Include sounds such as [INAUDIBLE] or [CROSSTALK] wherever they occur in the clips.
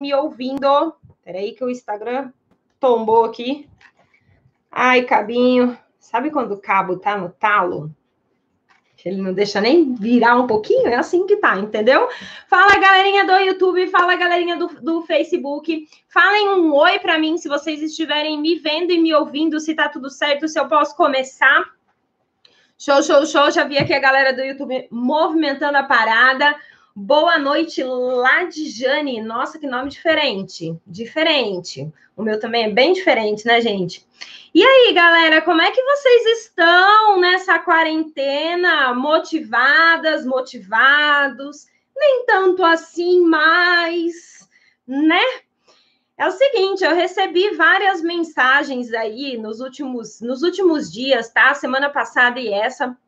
me ouvindo. Peraí que o Instagram tombou aqui. Ai, cabinho. Sabe quando o cabo tá no talo? Ele não deixa nem virar um pouquinho, é assim que tá, entendeu? Fala, galerinha do YouTube, fala, galerinha do, do Facebook. Falem um oi para mim se vocês estiverem me vendo e me ouvindo, se tá tudo certo, se eu posso começar. Show, show, show. Já vi aqui a galera do YouTube movimentando a parada. Boa noite, Ladjane. Nossa, que nome diferente. Diferente. O meu também é bem diferente, né, gente? E aí, galera, como é que vocês estão nessa quarentena? Motivadas, motivados? Nem tanto assim mais, né? É o seguinte, eu recebi várias mensagens aí nos últimos, nos últimos dias, tá? Semana passada e essa.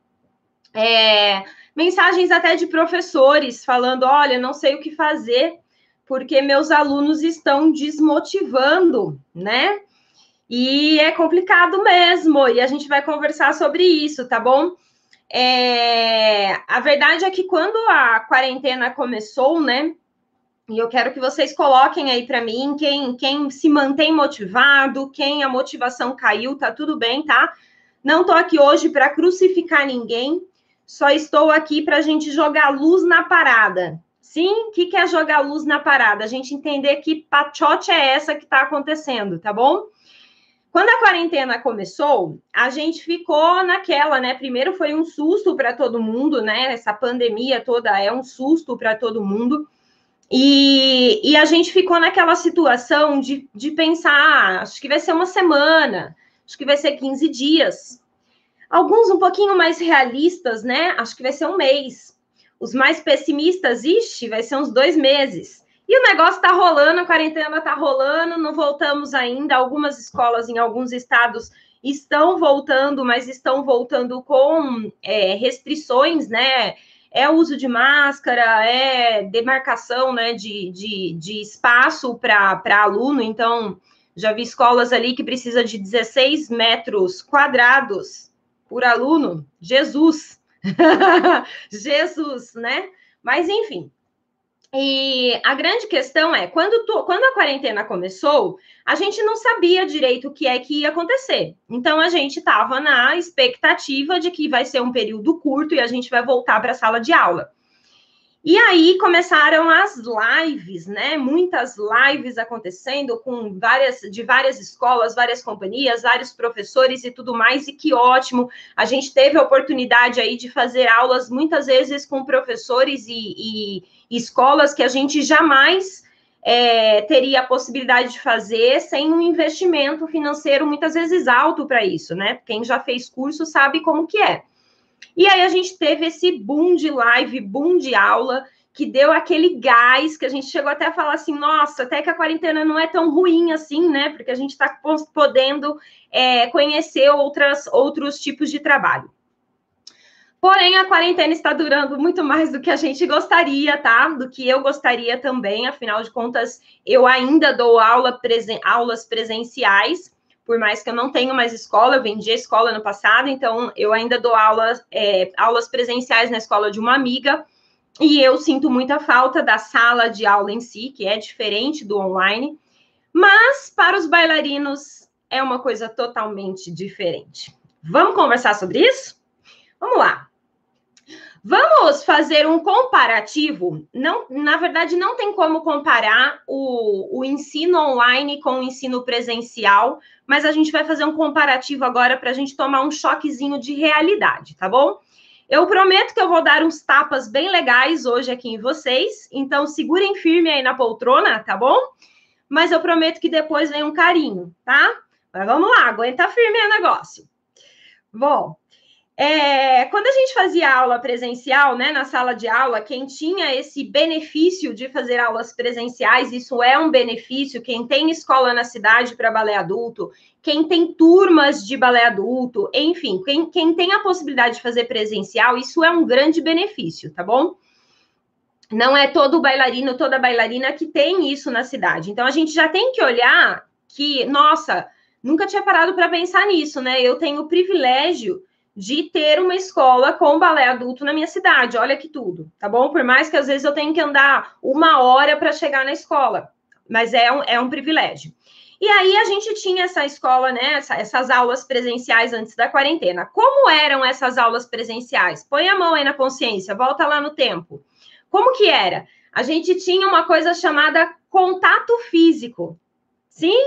É, mensagens até de professores falando: olha, não sei o que fazer, porque meus alunos estão desmotivando, né? E é complicado mesmo, e a gente vai conversar sobre isso, tá bom? É, a verdade é que quando a quarentena começou, né? E eu quero que vocês coloquem aí para mim quem, quem se mantém motivado, quem a motivação caiu, tá tudo bem, tá? Não tô aqui hoje para crucificar ninguém, só estou aqui para a gente jogar luz na parada. Sim, o que, é jogar luz na parada? A gente entender que pachote é essa que está acontecendo, tá bom? Quando a quarentena começou, a gente ficou naquela, né? Primeiro foi um susto para todo mundo, né? Essa pandemia toda é um susto para todo mundo. E, e, a gente ficou naquela situação de, de pensar: ah, acho que vai ser uma semana, acho que vai ser 15 dias. Alguns um pouquinho mais realistas, né? Acho que vai ser um mês. Os mais pessimistas, ixi, vai ser uns dois meses. E o negócio tá rolando, a quarentena tá rolando, não voltamos ainda. Algumas escolas em alguns estados estão voltando, mas estão voltando com é, restrições, né? É uso de máscara, é demarcação né, de, de, de espaço para aluno. Então, já vi escolas ali que precisa de 16 metros quadrados por aluno, Jesus. [LAUGHS] Jesus, né? Mas enfim. E a grande questão é, quando, tu, quando a quarentena começou, a gente não sabia direito o que é que ia acontecer. Então a gente estava na expectativa de que vai ser um período curto e a gente vai voltar para a sala de aula. E aí começaram as lives, né? Muitas lives acontecendo com várias de várias escolas, várias companhias, vários professores e tudo mais, e que ótimo. A gente teve a oportunidade aí de fazer aulas muitas vezes com professores e, e escolas que a gente jamais é, teria a possibilidade de fazer sem um investimento financeiro muitas vezes alto para isso, né? Quem já fez curso sabe como que é. E aí a gente teve esse boom de live, boom de aula, que deu aquele gás que a gente chegou até a falar assim: nossa, até que a quarentena não é tão ruim assim, né? Porque a gente está podendo é, conhecer outras, outros tipos de trabalho. Porém, a quarentena está durando muito mais do que a gente gostaria, tá? Do que eu gostaria também. Afinal de contas, eu ainda dou aula presen aulas presenciais por mais que eu não tenha mais escola, eu vendi a escola no passado, então eu ainda dou aulas, é, aulas presenciais na escola de uma amiga, e eu sinto muita falta da sala de aula em si, que é diferente do online, mas para os bailarinos é uma coisa totalmente diferente. Vamos conversar sobre isso? Vamos lá. Vamos fazer um comparativo. Não, na verdade, não tem como comparar o, o ensino online com o ensino presencial, mas a gente vai fazer um comparativo agora para a gente tomar um choquezinho de realidade, tá bom? Eu prometo que eu vou dar uns tapas bem legais hoje aqui em vocês, então segurem firme aí na poltrona, tá bom? Mas eu prometo que depois vem um carinho, tá? Mas vamos lá, aguenta firme o negócio. Bom, é, quando a gente fazia aula presencial, né, na sala de aula, quem tinha esse benefício de fazer aulas presenciais, isso é um benefício. Quem tem escola na cidade para balé adulto, quem tem turmas de balé adulto, enfim, quem, quem tem a possibilidade de fazer presencial, isso é um grande benefício, tá bom? Não é todo bailarino, toda bailarina que tem isso na cidade. Então a gente já tem que olhar que, nossa, nunca tinha parado para pensar nisso, né? Eu tenho o privilégio de ter uma escola com balé adulto na minha cidade. Olha que tudo, tá bom? Por mais que às vezes eu tenha que andar uma hora para chegar na escola. Mas é um, é um privilégio. E aí a gente tinha essa escola, né? Essa, essas aulas presenciais antes da quarentena. Como eram essas aulas presenciais? Põe a mão aí na consciência, volta lá no tempo. Como que era? A gente tinha uma coisa chamada contato físico. Sim?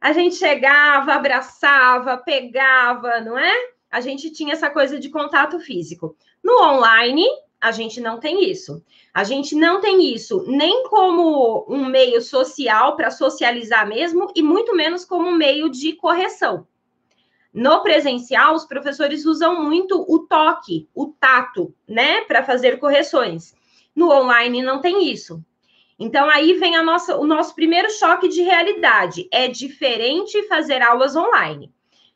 A gente chegava, abraçava, pegava, não é? A gente tinha essa coisa de contato físico. No online, a gente não tem isso. A gente não tem isso nem como um meio social para socializar mesmo, e muito menos como um meio de correção. No presencial, os professores usam muito o toque, o tato, né, para fazer correções. No online não tem isso. Então aí vem a nossa, o nosso primeiro choque de realidade. É diferente fazer aulas online.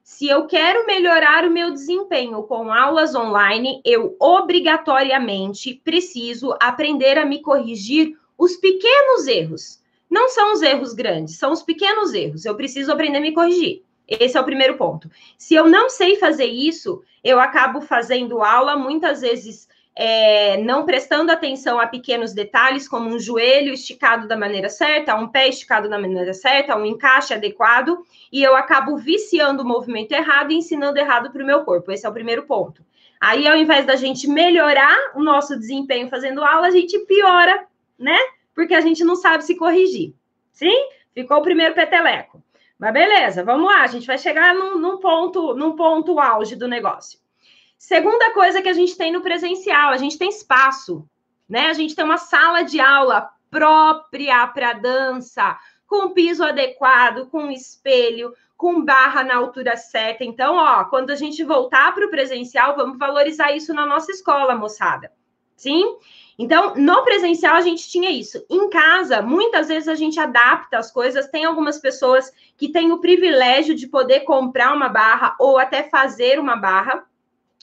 Se eu quero melhorar o meu desempenho com aulas online, eu obrigatoriamente preciso aprender a me corrigir os pequenos erros. Não são os erros grandes, são os pequenos erros. Eu preciso aprender a me corrigir. Esse é o primeiro ponto. Se eu não sei fazer isso, eu acabo fazendo aula muitas vezes é, não prestando atenção a pequenos detalhes, como um joelho esticado da maneira certa, um pé esticado da maneira certa, um encaixe adequado, e eu acabo viciando o movimento errado e ensinando errado para o meu corpo. Esse é o primeiro ponto. Aí, ao invés da gente melhorar o nosso desempenho fazendo aula, a gente piora, né? Porque a gente não sabe se corrigir. Sim? Ficou o primeiro peteleco. Mas beleza, vamos lá, a gente vai chegar num, num ponto, num ponto auge do negócio. Segunda coisa que a gente tem no presencial, a gente tem espaço, né? A gente tem uma sala de aula própria para dança, com piso adequado, com espelho, com barra na altura certa. Então, ó, quando a gente voltar para o presencial, vamos valorizar isso na nossa escola, moçada. Sim? Então, no presencial a gente tinha isso. Em casa, muitas vezes a gente adapta as coisas. Tem algumas pessoas que têm o privilégio de poder comprar uma barra ou até fazer uma barra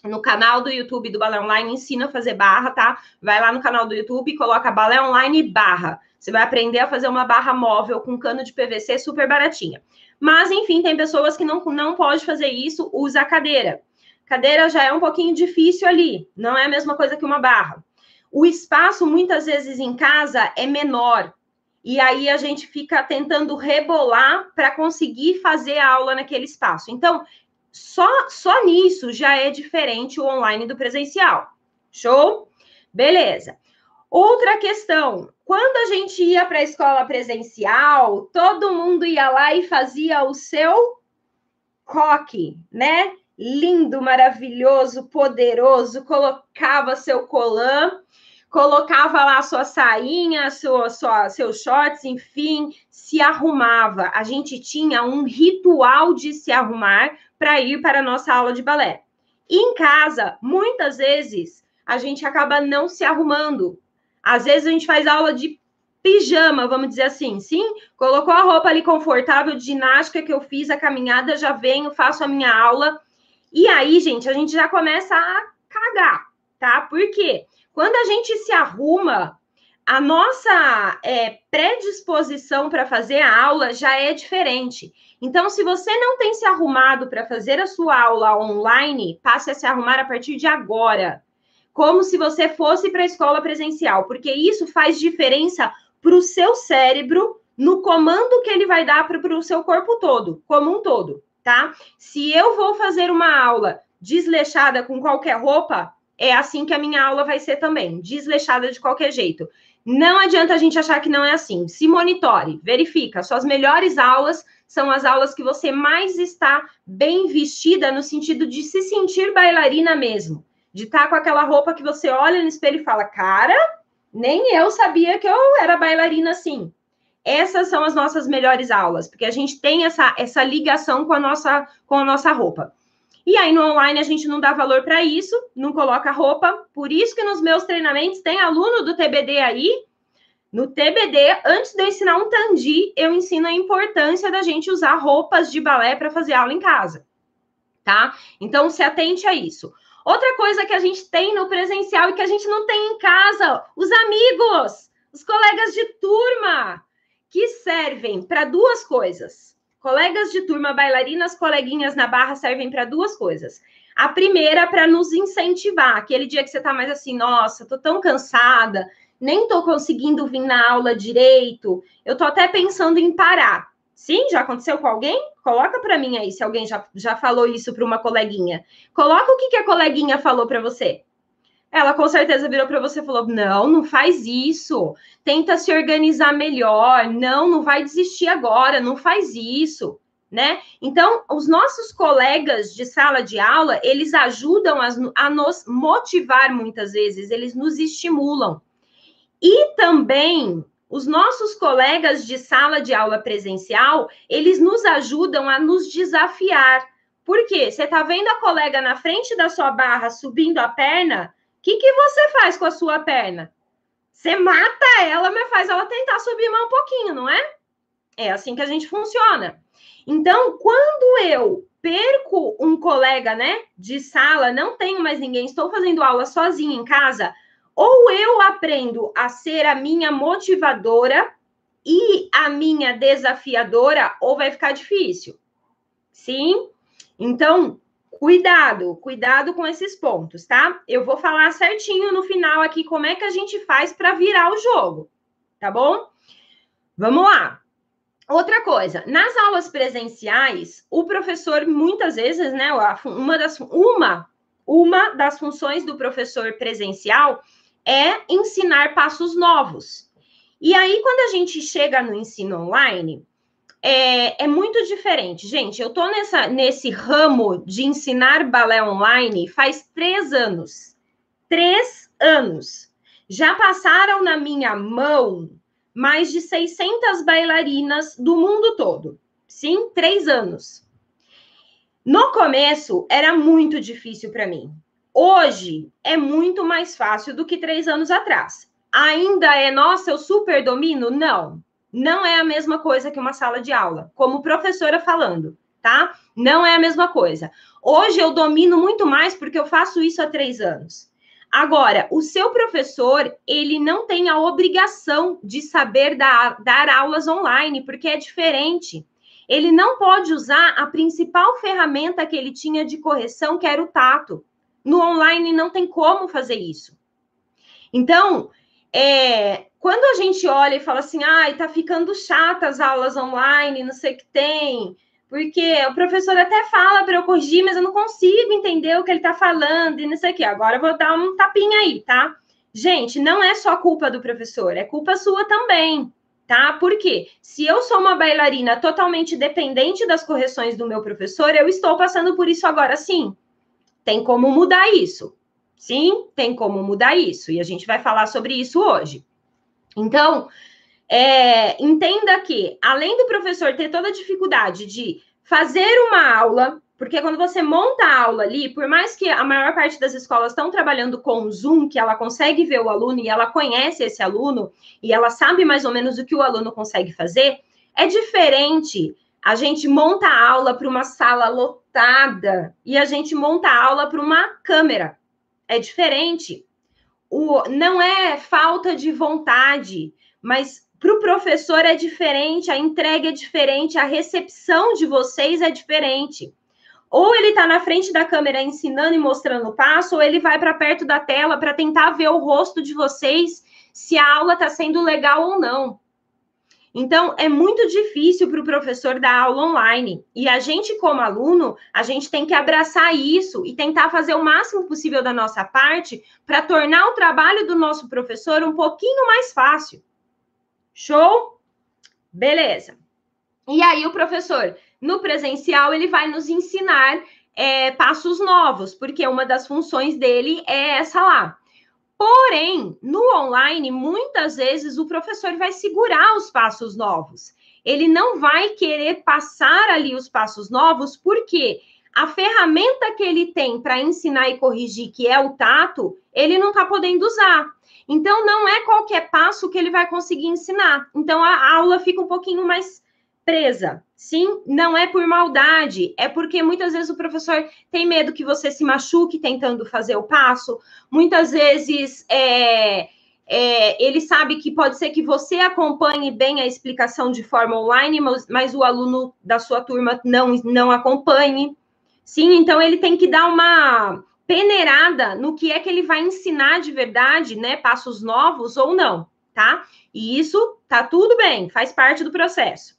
no canal do YouTube do Balé Online, ensina a fazer barra, tá? Vai lá no canal do YouTube e coloca Balé Online barra. Você vai aprender a fazer uma barra móvel com cano de PVC super baratinha. Mas, enfim, tem pessoas que não, não pode fazer isso, usa a cadeira. Cadeira já é um pouquinho difícil ali, não é a mesma coisa que uma barra. O espaço, muitas vezes, em casa é menor. E aí a gente fica tentando rebolar para conseguir fazer a aula naquele espaço. Então, só, só nisso já é diferente o online do presencial. Show? Beleza. Outra questão: quando a gente ia para a escola presencial, todo mundo ia lá e fazia o seu coque, né? Lindo, maravilhoso, poderoso, colocava seu colã colocava lá sua sainha, sua, sua, seus shorts, enfim, se arrumava. A gente tinha um ritual de se arrumar para ir para a nossa aula de balé. Em casa, muitas vezes, a gente acaba não se arrumando. Às vezes a gente faz aula de pijama, vamos dizer assim, sim? Colocou a roupa ali confortável ginástica que eu fiz, a caminhada, já venho, faço a minha aula. E aí, gente, a gente já começa a cagar, tá? Por quê? Quando a gente se arruma, a nossa é, predisposição para fazer a aula já é diferente. Então, se você não tem se arrumado para fazer a sua aula online, passe a se arrumar a partir de agora, como se você fosse para a escola presencial, porque isso faz diferença para o seu cérebro no comando que ele vai dar para o seu corpo todo, como um todo, tá? Se eu vou fazer uma aula desleixada com qualquer roupa, é assim que a minha aula vai ser também, desleixada de qualquer jeito. Não adianta a gente achar que não é assim. Se monitore, verifica. Suas melhores aulas são as aulas que você mais está bem vestida no sentido de se sentir bailarina mesmo. De estar tá com aquela roupa que você olha no espelho e fala: "Cara, nem eu sabia que eu era bailarina assim". Essas são as nossas melhores aulas, porque a gente tem essa, essa ligação com a nossa com a nossa roupa. E aí no online a gente não dá valor para isso, não coloca roupa. Por isso que nos meus treinamentos tem aluno do TBD aí. No TBD, antes de eu ensinar um tandi, eu ensino a importância da gente usar roupas de balé para fazer aula em casa. Tá? Então se atente a isso. Outra coisa que a gente tem no presencial e que a gente não tem em casa, os amigos, os colegas de turma, que servem para duas coisas Colegas de turma, bailarinas, coleguinhas na barra servem para duas coisas. A primeira, para nos incentivar. Aquele dia que você está mais assim, nossa, tô tão cansada, nem estou conseguindo vir na aula direito, eu estou até pensando em parar. Sim, já aconteceu com alguém? Coloca para mim aí se alguém já, já falou isso para uma coleguinha. Coloca o que, que a coleguinha falou para você. Ela com certeza virou para você e falou: não, não faz isso. Tenta se organizar melhor. Não, não vai desistir agora. Não faz isso. Né? Então, os nossos colegas de sala de aula, eles ajudam a, a nos motivar muitas vezes, eles nos estimulam. E também os nossos colegas de sala de aula presencial, eles nos ajudam a nos desafiar. Por quê? Você está vendo a colega na frente da sua barra subindo a perna? Que, que você faz com a sua perna? Você mata ela, mas faz ela tentar subir mais um pouquinho, não é? É assim que a gente funciona. Então, quando eu perco um colega, né, de sala, não tenho mais ninguém, estou fazendo aula sozinha em casa, ou eu aprendo a ser a minha motivadora e a minha desafiadora, ou vai ficar difícil. Sim? Então, cuidado, cuidado com esses pontos, tá? Eu vou falar certinho no final aqui como é que a gente faz para virar o jogo, tá bom? Vamos lá. Outra coisa, nas aulas presenciais, o professor muitas vezes, né, uma das uma uma das funções do professor presencial é ensinar passos novos. E aí, quando a gente chega no ensino online, é, é muito diferente. Gente, eu estou nesse ramo de ensinar balé online faz três anos. Três anos. Já passaram na minha mão mais de 600 bailarinas do mundo todo. Sim, três anos. No começo, era muito difícil para mim. Hoje é muito mais fácil do que três anos atrás. Ainda é, nossa, eu super domino? Não. Não é a mesma coisa que uma sala de aula, como professora falando, tá? Não é a mesma coisa. Hoje eu domino muito mais porque eu faço isso há três anos. Agora, o seu professor, ele não tem a obrigação de saber dar, dar aulas online, porque é diferente. Ele não pode usar a principal ferramenta que ele tinha de correção, que era o tato. No online não tem como fazer isso. Então, é, quando a gente olha e fala assim, ai, tá ficando chata as aulas online, não sei o que tem, porque o professor até fala para eu corrigir, mas eu não consigo entender o que ele tá falando e não sei o que. Agora eu vou dar um tapinha aí, tá? Gente, não é só culpa do professor, é culpa sua também, tá? Porque se eu sou uma bailarina totalmente dependente das correções do meu professor, eu estou passando por isso agora sim. Tem como mudar isso. Sim, tem como mudar isso. E a gente vai falar sobre isso hoje. Então, é, entenda que, além do professor ter toda a dificuldade de fazer uma aula, porque quando você monta a aula ali, por mais que a maior parte das escolas estão trabalhando com Zoom, que ela consegue ver o aluno e ela conhece esse aluno e ela sabe mais ou menos o que o aluno consegue fazer, é diferente a gente monta a aula para uma sala lotada e a gente monta a aula para uma câmera. É diferente. O, não é falta de vontade, mas para o professor é diferente, a entrega é diferente, a recepção de vocês é diferente. Ou ele está na frente da câmera ensinando e mostrando o passo, ou ele vai para perto da tela para tentar ver o rosto de vocês se a aula está sendo legal ou não. Então, é muito difícil para o professor dar aula online. E a gente, como aluno, a gente tem que abraçar isso e tentar fazer o máximo possível da nossa parte para tornar o trabalho do nosso professor um pouquinho mais fácil. Show? Beleza. E aí, o professor, no presencial, ele vai nos ensinar é, passos novos, porque uma das funções dele é essa lá. Porém, no online, muitas vezes o professor vai segurar os passos novos. Ele não vai querer passar ali os passos novos, porque a ferramenta que ele tem para ensinar e corrigir, que é o tato, ele não está podendo usar. Então, não é qualquer passo que ele vai conseguir ensinar. Então, a aula fica um pouquinho mais presa. Sim, não é por maldade, é porque muitas vezes o professor tem medo que você se machuque tentando fazer o passo, muitas vezes é, é, ele sabe que pode ser que você acompanhe bem a explicação de forma online, mas, mas o aluno da sua turma não, não acompanhe. Sim, então ele tem que dar uma peneirada no que é que ele vai ensinar de verdade, né? Passos novos ou não, tá? E isso tá tudo bem, faz parte do processo.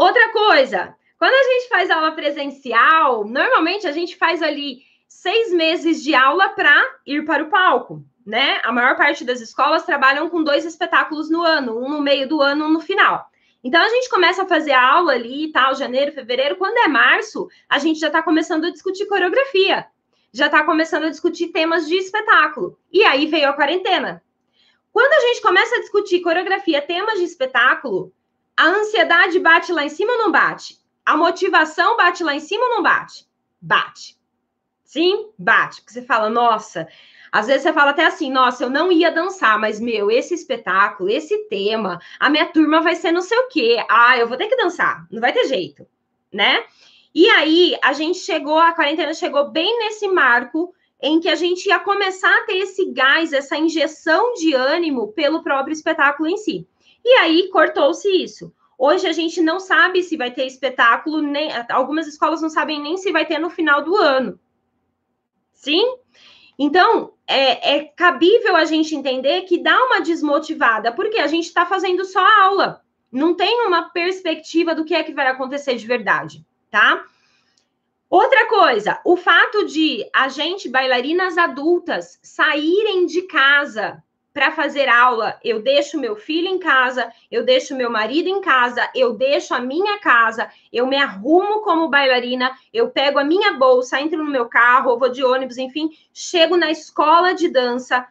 Outra coisa, quando a gente faz aula presencial, normalmente a gente faz ali seis meses de aula para ir para o palco, né? A maior parte das escolas trabalham com dois espetáculos no ano, um no meio do ano, um no final. Então a gente começa a fazer aula ali e tal, janeiro, fevereiro. Quando é março, a gente já está começando a discutir coreografia, já está começando a discutir temas de espetáculo. E aí veio a quarentena. Quando a gente começa a discutir coreografia, temas de espetáculo, a ansiedade bate lá em cima ou não bate? A motivação bate lá em cima ou não bate? Bate. Sim, bate. Porque você fala, nossa, às vezes você fala até assim, nossa, eu não ia dançar, mas meu, esse espetáculo, esse tema, a minha turma vai ser não sei o quê. Ah, eu vou ter que dançar, não vai ter jeito, né? E aí a gente chegou, a quarentena chegou bem nesse marco em que a gente ia começar a ter esse gás, essa injeção de ânimo pelo próprio espetáculo em si. E aí cortou-se isso. Hoje a gente não sabe se vai ter espetáculo, nem algumas escolas não sabem nem se vai ter no final do ano. Sim? Então, é, é cabível a gente entender que dá uma desmotivada, porque a gente está fazendo só aula, não tem uma perspectiva do que é que vai acontecer de verdade, tá? Outra coisa, o fato de a gente, bailarinas adultas, saírem de casa para fazer aula, eu deixo meu filho em casa, eu deixo meu marido em casa, eu deixo a minha casa, eu me arrumo como bailarina, eu pego a minha bolsa, entro no meu carro, vou de ônibus, enfim, chego na escola de dança.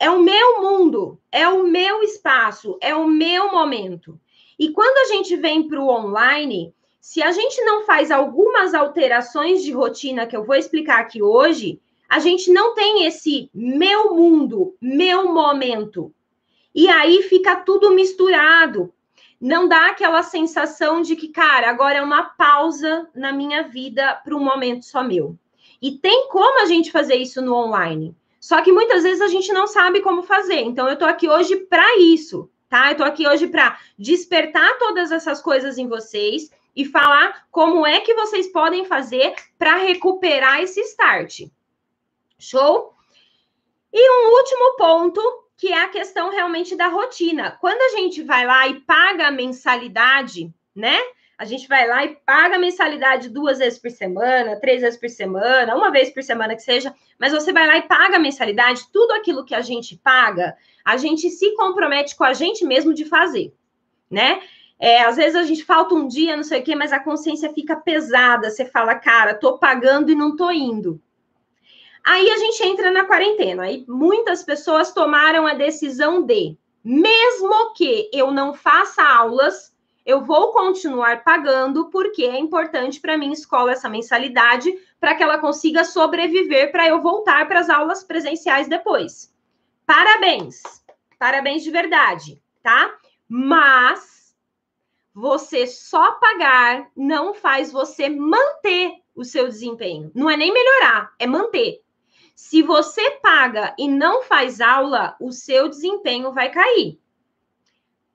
É o meu mundo, é o meu espaço, é o meu momento. E quando a gente vem para o online, se a gente não faz algumas alterações de rotina que eu vou explicar aqui hoje, a gente não tem esse meu mundo, meu momento. E aí fica tudo misturado. Não dá aquela sensação de que, cara, agora é uma pausa na minha vida para um momento só meu. E tem como a gente fazer isso no online. Só que muitas vezes a gente não sabe como fazer. Então eu estou aqui hoje para isso, tá? Eu estou aqui hoje para despertar todas essas coisas em vocês e falar como é que vocês podem fazer para recuperar esse start. Show? E um último ponto, que é a questão realmente da rotina. Quando a gente vai lá e paga a mensalidade, né? A gente vai lá e paga a mensalidade duas vezes por semana, três vezes por semana, uma vez por semana que seja, mas você vai lá e paga a mensalidade, tudo aquilo que a gente paga, a gente se compromete com a gente mesmo de fazer, né? É, às vezes a gente falta um dia, não sei o quê, mas a consciência fica pesada. Você fala, cara, tô pagando e não tô indo. Aí a gente entra na quarentena. Aí muitas pessoas tomaram a decisão de, mesmo que eu não faça aulas, eu vou continuar pagando porque é importante para mim escola essa mensalidade para que ela consiga sobreviver para eu voltar para as aulas presenciais depois. Parabéns. Parabéns de verdade, tá? Mas você só pagar não faz você manter o seu desempenho. Não é nem melhorar, é manter. Se você paga e não faz aula, o seu desempenho vai cair.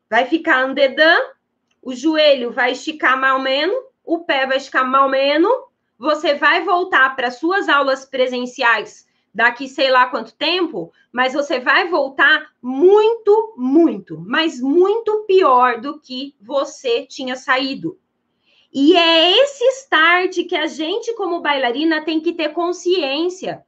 Vai ficar andedã, o joelho vai esticar mal menos, o pé vai esticar mal menos, você vai voltar para suas aulas presenciais daqui sei lá quanto tempo, mas você vai voltar muito, muito, mas muito pior do que você tinha saído. E é esse start que a gente, como bailarina, tem que ter consciência.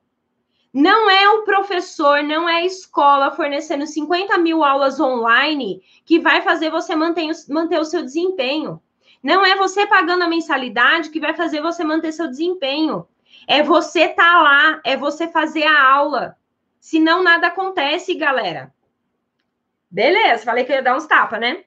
Não é o professor, não é a escola fornecendo 50 mil aulas online que vai fazer você manter, manter o seu desempenho. Não é você pagando a mensalidade que vai fazer você manter seu desempenho. É você estar tá lá, é você fazer a aula. Senão nada acontece, galera. Beleza, falei que ia dar uns tapas, né?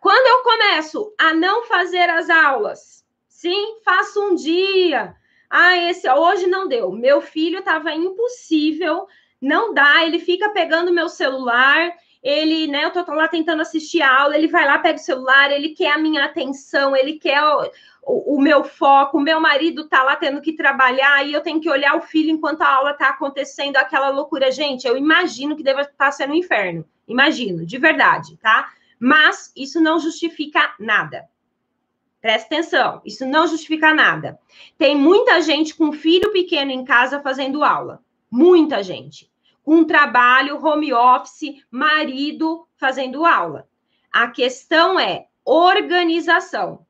Quando eu começo a não fazer as aulas, sim, faço um dia, ah, esse hoje não deu. Meu filho estava impossível, não dá. Ele fica pegando meu celular. Ele, né? Eu tô lá tentando assistir a aula. Ele vai lá, pega o celular. Ele quer a minha atenção. Ele quer o, o, o meu foco. O meu marido tá lá tendo que trabalhar e eu tenho que olhar o filho enquanto a aula tá acontecendo. Aquela loucura, gente. Eu imagino que deva estar tá sendo um inferno. Imagino, de verdade, tá? Mas isso não justifica nada Presta atenção, isso não justifica nada. Tem muita gente com filho pequeno em casa fazendo aula. Muita gente. Com trabalho, home office, marido fazendo aula. A questão é organização.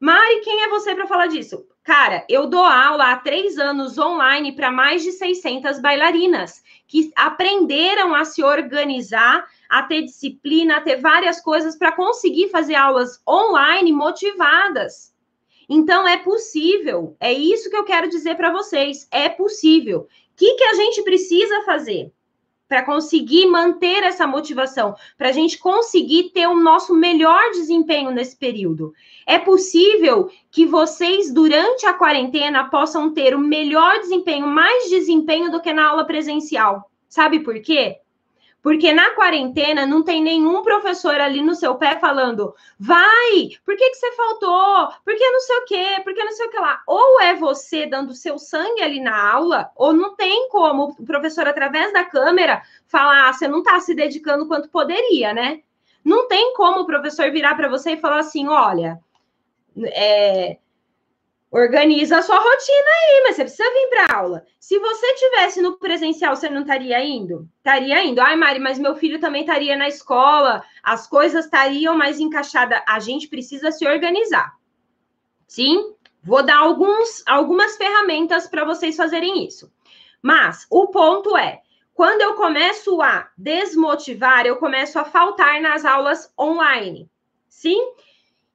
Mari, quem é você para falar disso? Cara, eu dou aula há três anos online para mais de 600 bailarinas que aprenderam a se organizar a ter disciplina, a ter várias coisas para conseguir fazer aulas online motivadas. Então é possível, é isso que eu quero dizer para vocês, é possível. O que, que a gente precisa fazer para conseguir manter essa motivação, para a gente conseguir ter o nosso melhor desempenho nesse período? É possível que vocês, durante a quarentena, possam ter o melhor desempenho, mais desempenho do que na aula presencial. Sabe por quê? Porque na quarentena não tem nenhum professor ali no seu pé falando, vai, por que, que você faltou? Por que não sei o quê? Por que não sei o que lá? Ou é você dando seu sangue ali na aula, ou não tem como o professor, através da câmera, falar, ah, você não está se dedicando quanto poderia, né? Não tem como o professor virar para você e falar assim: olha, é, Organiza a sua rotina aí, mas você precisa vir para aula. Se você tivesse no presencial, você não estaria indo? Estaria indo. Ai, Mari, mas meu filho também estaria na escola, as coisas estariam mais encaixadas. A gente precisa se organizar. Sim? Vou dar alguns, algumas ferramentas para vocês fazerem isso. Mas o ponto é, quando eu começo a desmotivar, eu começo a faltar nas aulas online. Sim?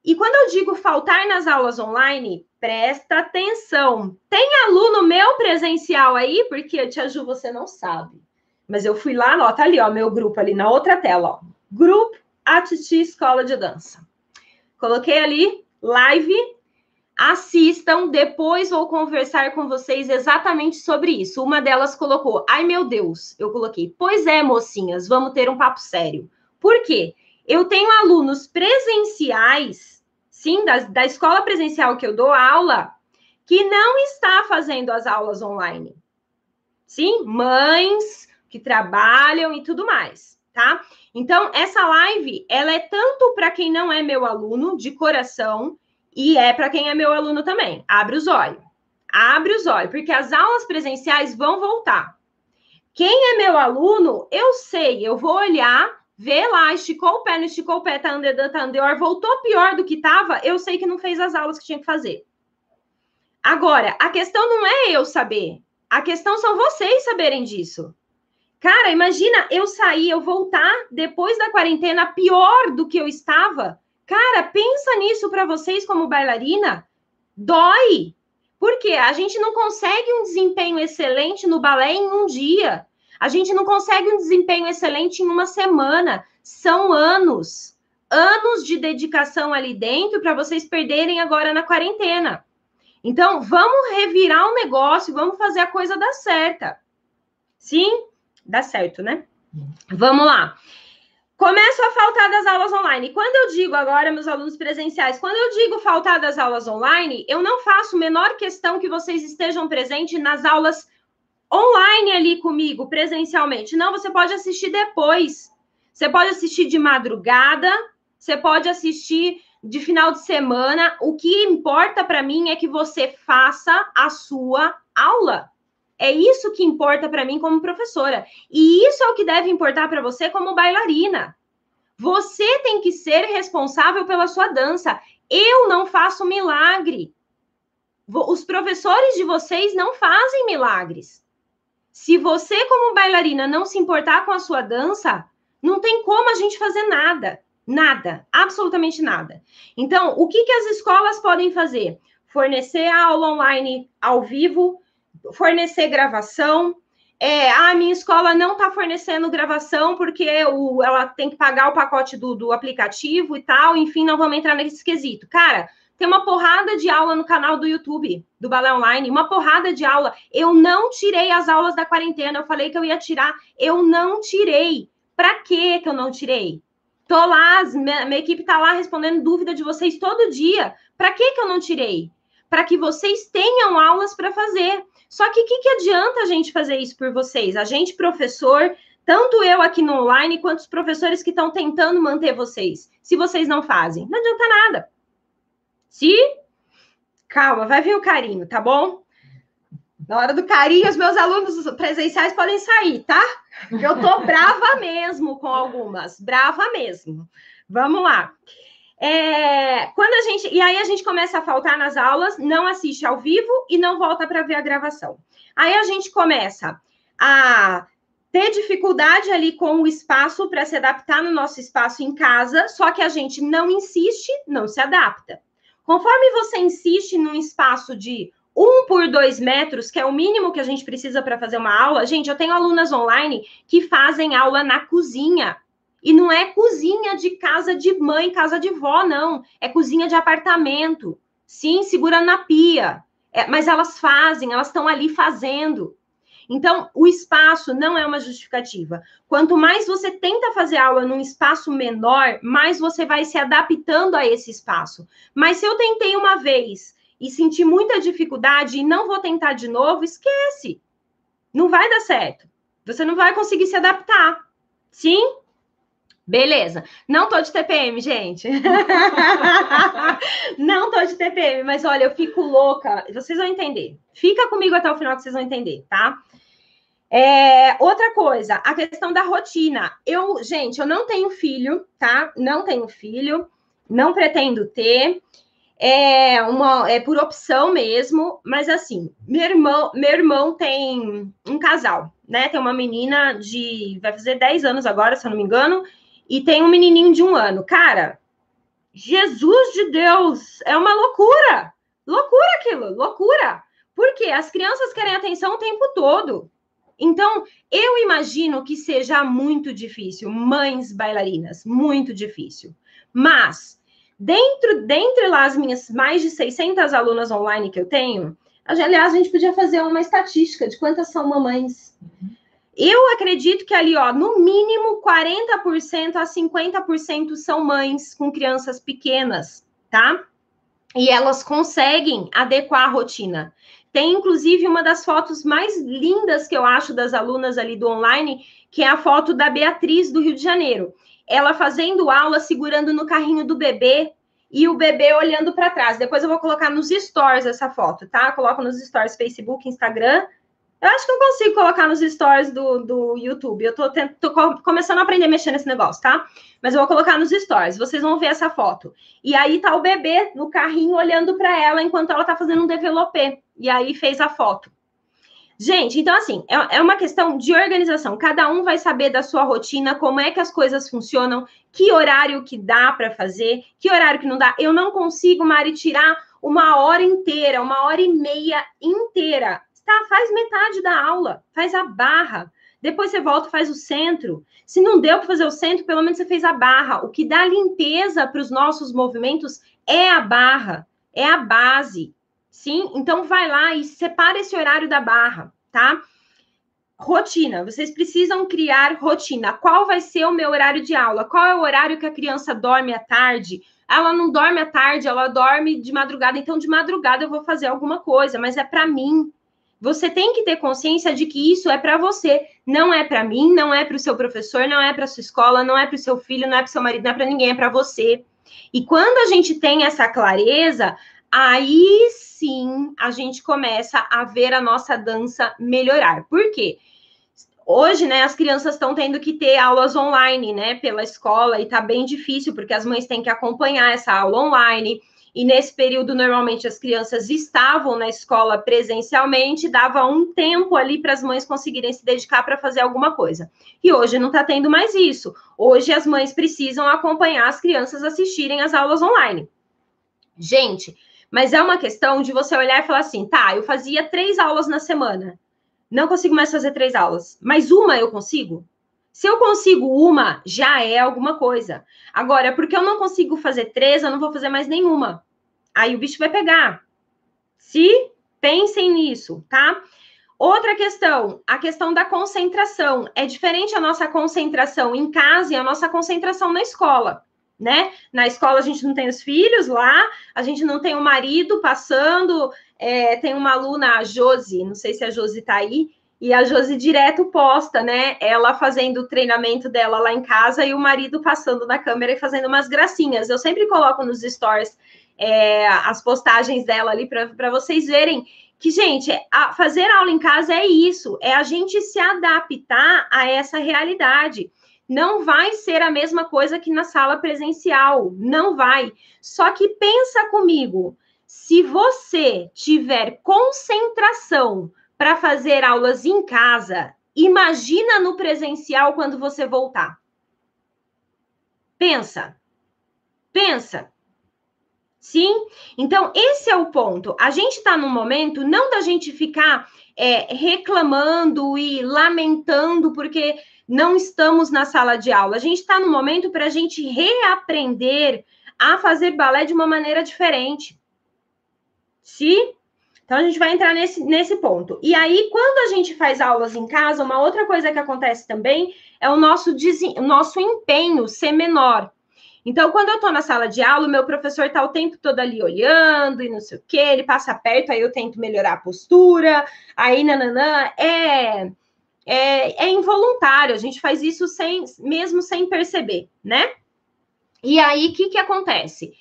E quando eu digo faltar nas aulas online, presta atenção. Tem aluno meu presencial aí? Porque, Tia Ju, você não sabe. Mas eu fui lá, ó, tá ali, ó, meu grupo ali na outra tela, ó. Grupo Atiti Escola de Dança. Coloquei ali, live. Assistam, depois vou conversar com vocês exatamente sobre isso. Uma delas colocou, ai meu Deus, eu coloquei, pois é, mocinhas, vamos ter um papo sério. Por quê? Eu tenho alunos presenciais, sim, da, da escola presencial que eu dou aula, que não está fazendo as aulas online. Sim, mães que trabalham e tudo mais, tá? Então, essa live, ela é tanto para quem não é meu aluno de coração e é para quem é meu aluno também. Abre os olhos. Abre os olhos, porque as aulas presenciais vão voltar. Quem é meu aluno, eu sei, eu vou olhar vê lá, esticou o pé, não esticou o pé, tá andando, tá andando, voltou pior do que tava, eu sei que não fez as aulas que tinha que fazer. Agora, a questão não é eu saber, a questão são vocês saberem disso. Cara, imagina eu sair, eu voltar depois da quarentena pior do que eu estava. Cara, pensa nisso para vocês como bailarina. Dói. Porque a gente não consegue um desempenho excelente no balé em um dia. A gente não consegue um desempenho excelente em uma semana. São anos. Anos de dedicação ali dentro para vocês perderem agora na quarentena. Então, vamos revirar o negócio, vamos fazer a coisa dar certa. Sim, dá certo, né? Vamos lá. Começo a faltar das aulas online. Quando eu digo agora, meus alunos presenciais, quando eu digo faltar das aulas online, eu não faço menor questão que vocês estejam presentes nas aulas online ali comigo, presencialmente. Não, você pode assistir depois. Você pode assistir de madrugada, você pode assistir de final de semana. O que importa para mim é que você faça a sua aula. É isso que importa para mim como professora. E isso é o que deve importar para você como bailarina. Você tem que ser responsável pela sua dança. Eu não faço milagre. Os professores de vocês não fazem milagres. Se você, como bailarina, não se importar com a sua dança, não tem como a gente fazer nada. Nada, absolutamente nada. Então, o que, que as escolas podem fazer? Fornecer a aula online ao vivo, fornecer gravação. É, a minha escola não está fornecendo gravação porque o, ela tem que pagar o pacote do, do aplicativo e tal. Enfim, não vamos entrar nesse quesito. Cara, tem uma porrada de aula no canal do YouTube, do Balé Online, uma porrada de aula. Eu não tirei as aulas da quarentena. Eu falei que eu ia tirar, eu não tirei. Para que que eu não tirei? Tô lá, minha, minha equipe tá lá respondendo dúvida de vocês todo dia. Para que que eu não tirei? Para que vocês tenham aulas para fazer. Só que o que, que adianta a gente fazer isso por vocês? A gente, professor, tanto eu aqui no online, quanto os professores que estão tentando manter vocês, se vocês não fazem. Não adianta nada. Se calma, vai vir o carinho, tá bom? Na hora do carinho, os meus alunos presenciais podem sair, tá? Eu tô brava [LAUGHS] mesmo com algumas, brava mesmo. Vamos lá. É, quando a gente. E aí a gente começa a faltar nas aulas, não assiste ao vivo e não volta para ver a gravação. Aí a gente começa a ter dificuldade ali com o espaço para se adaptar no nosso espaço em casa, só que a gente não insiste, não se adapta. Conforme você insiste num espaço de um por dois metros, que é o mínimo que a gente precisa para fazer uma aula, gente, eu tenho alunas online que fazem aula na cozinha. E não é cozinha de casa de mãe, casa de vó, não. É cozinha de apartamento. Sim, segura na pia. É, mas elas fazem, elas estão ali fazendo. Então, o espaço não é uma justificativa. Quanto mais você tenta fazer aula num espaço menor, mais você vai se adaptando a esse espaço. Mas se eu tentei uma vez e senti muita dificuldade e não vou tentar de novo, esquece. Não vai dar certo. Você não vai conseguir se adaptar. Sim? Beleza. Não tô de TPM, gente. [LAUGHS] não tô de TPM, mas olha, eu fico louca. Vocês vão entender. Fica comigo até o final que vocês vão entender, tá? É, outra coisa, a questão da rotina. Eu, gente, eu não tenho filho, tá? Não tenho filho, não pretendo ter. É uma é por opção mesmo, mas assim, meu irmão, meu irmão tem um casal, né? Tem uma menina de vai fazer 10 anos agora, se eu não me engano, e tem um menininho de um ano. Cara, Jesus de Deus, é uma loucura! Loucura aquilo, loucura! Porque as crianças querem atenção o tempo todo. Então, eu imagino que seja muito difícil, mães bailarinas, muito difícil. Mas, dentro, dentre lá as minhas mais de 600 alunas online que eu tenho, aliás, a gente podia fazer uma estatística de quantas são mamães. Uhum. Eu acredito que ali, ó, no mínimo 40% a 50% são mães com crianças pequenas, tá? E elas conseguem adequar a rotina. Tem, inclusive, uma das fotos mais lindas que eu acho das alunas ali do online, que é a foto da Beatriz do Rio de Janeiro. Ela fazendo aula, segurando no carrinho do bebê e o bebê olhando para trás. Depois eu vou colocar nos stories essa foto, tá? Coloco nos stories Facebook, Instagram, eu acho que eu consigo colocar nos stories do, do YouTube. Eu tô, tô começando a aprender a mexer nesse negócio, tá? Mas eu vou colocar nos stories. Vocês vão ver essa foto. E aí tá o bebê no carrinho olhando para ela enquanto ela tá fazendo um developê. E aí fez a foto. Gente, então assim, é, é uma questão de organização. Cada um vai saber da sua rotina, como é que as coisas funcionam, que horário que dá para fazer, que horário que não dá. Eu não consigo, Mari, tirar uma hora inteira, uma hora e meia inteira Tá, faz metade da aula, faz a barra. Depois você volta, faz o centro. Se não deu para fazer o centro, pelo menos você fez a barra. O que dá limpeza para os nossos movimentos é a barra, é a base. Sim? Então vai lá e separa esse horário da barra, tá? Rotina, vocês precisam criar rotina. Qual vai ser o meu horário de aula? Qual é o horário que a criança dorme à tarde? Ela não dorme à tarde, ela dorme de madrugada. Então, de madrugada eu vou fazer alguma coisa, mas é para mim, você tem que ter consciência de que isso é para você, não é para mim, não é para o seu professor, não é para sua escola, não é para o seu filho, não é para seu marido, não é para ninguém, é para você. E quando a gente tem essa clareza, aí sim a gente começa a ver a nossa dança melhorar. Por quê? Hoje, né, as crianças estão tendo que ter aulas online, né, pela escola, e tá bem difícil, porque as mães têm que acompanhar essa aula online e nesse período, normalmente, as crianças estavam na escola presencialmente, dava um tempo ali para as mães conseguirem se dedicar para fazer alguma coisa. E hoje não está tendo mais isso. Hoje as mães precisam acompanhar as crianças assistirem às aulas online. Gente, mas é uma questão de você olhar e falar assim: tá, eu fazia três aulas na semana, não consigo mais fazer três aulas, mas uma eu consigo? Se eu consigo uma, já é alguma coisa. Agora, porque eu não consigo fazer três, eu não vou fazer mais nenhuma. Aí o bicho vai pegar. Se pensem nisso, tá? Outra questão, a questão da concentração. É diferente a nossa concentração em casa e a nossa concentração na escola, né? Na escola a gente não tem os filhos lá, a gente não tem o marido passando. É, tem uma aluna, a Josi, não sei se a Josi tá aí, e a Josi direto posta, né? Ela fazendo o treinamento dela lá em casa e o marido passando na câmera e fazendo umas gracinhas. Eu sempre coloco nos stories é, as postagens dela ali para vocês verem que, gente, a, fazer aula em casa é isso, é a gente se adaptar a essa realidade. Não vai ser a mesma coisa que na sala presencial, não vai. Só que pensa comigo, se você tiver concentração para fazer aulas em casa, imagina no presencial quando você voltar. Pensa. Pensa. Sim? Então, esse é o ponto. A gente está no momento não da gente ficar é, reclamando e lamentando porque não estamos na sala de aula. A gente está no momento para a gente reaprender a fazer balé de uma maneira diferente. Sim? Então, a gente vai entrar nesse, nesse ponto. E aí, quando a gente faz aulas em casa, uma outra coisa que acontece também é o nosso, o nosso empenho ser menor. Então, quando eu estou na sala de aula, o meu professor está o tempo todo ali olhando e não sei o quê, ele passa perto, aí eu tento melhorar a postura, aí nananã, é, é, é involuntário, a gente faz isso sem, mesmo sem perceber, né? E aí, o que, que acontece?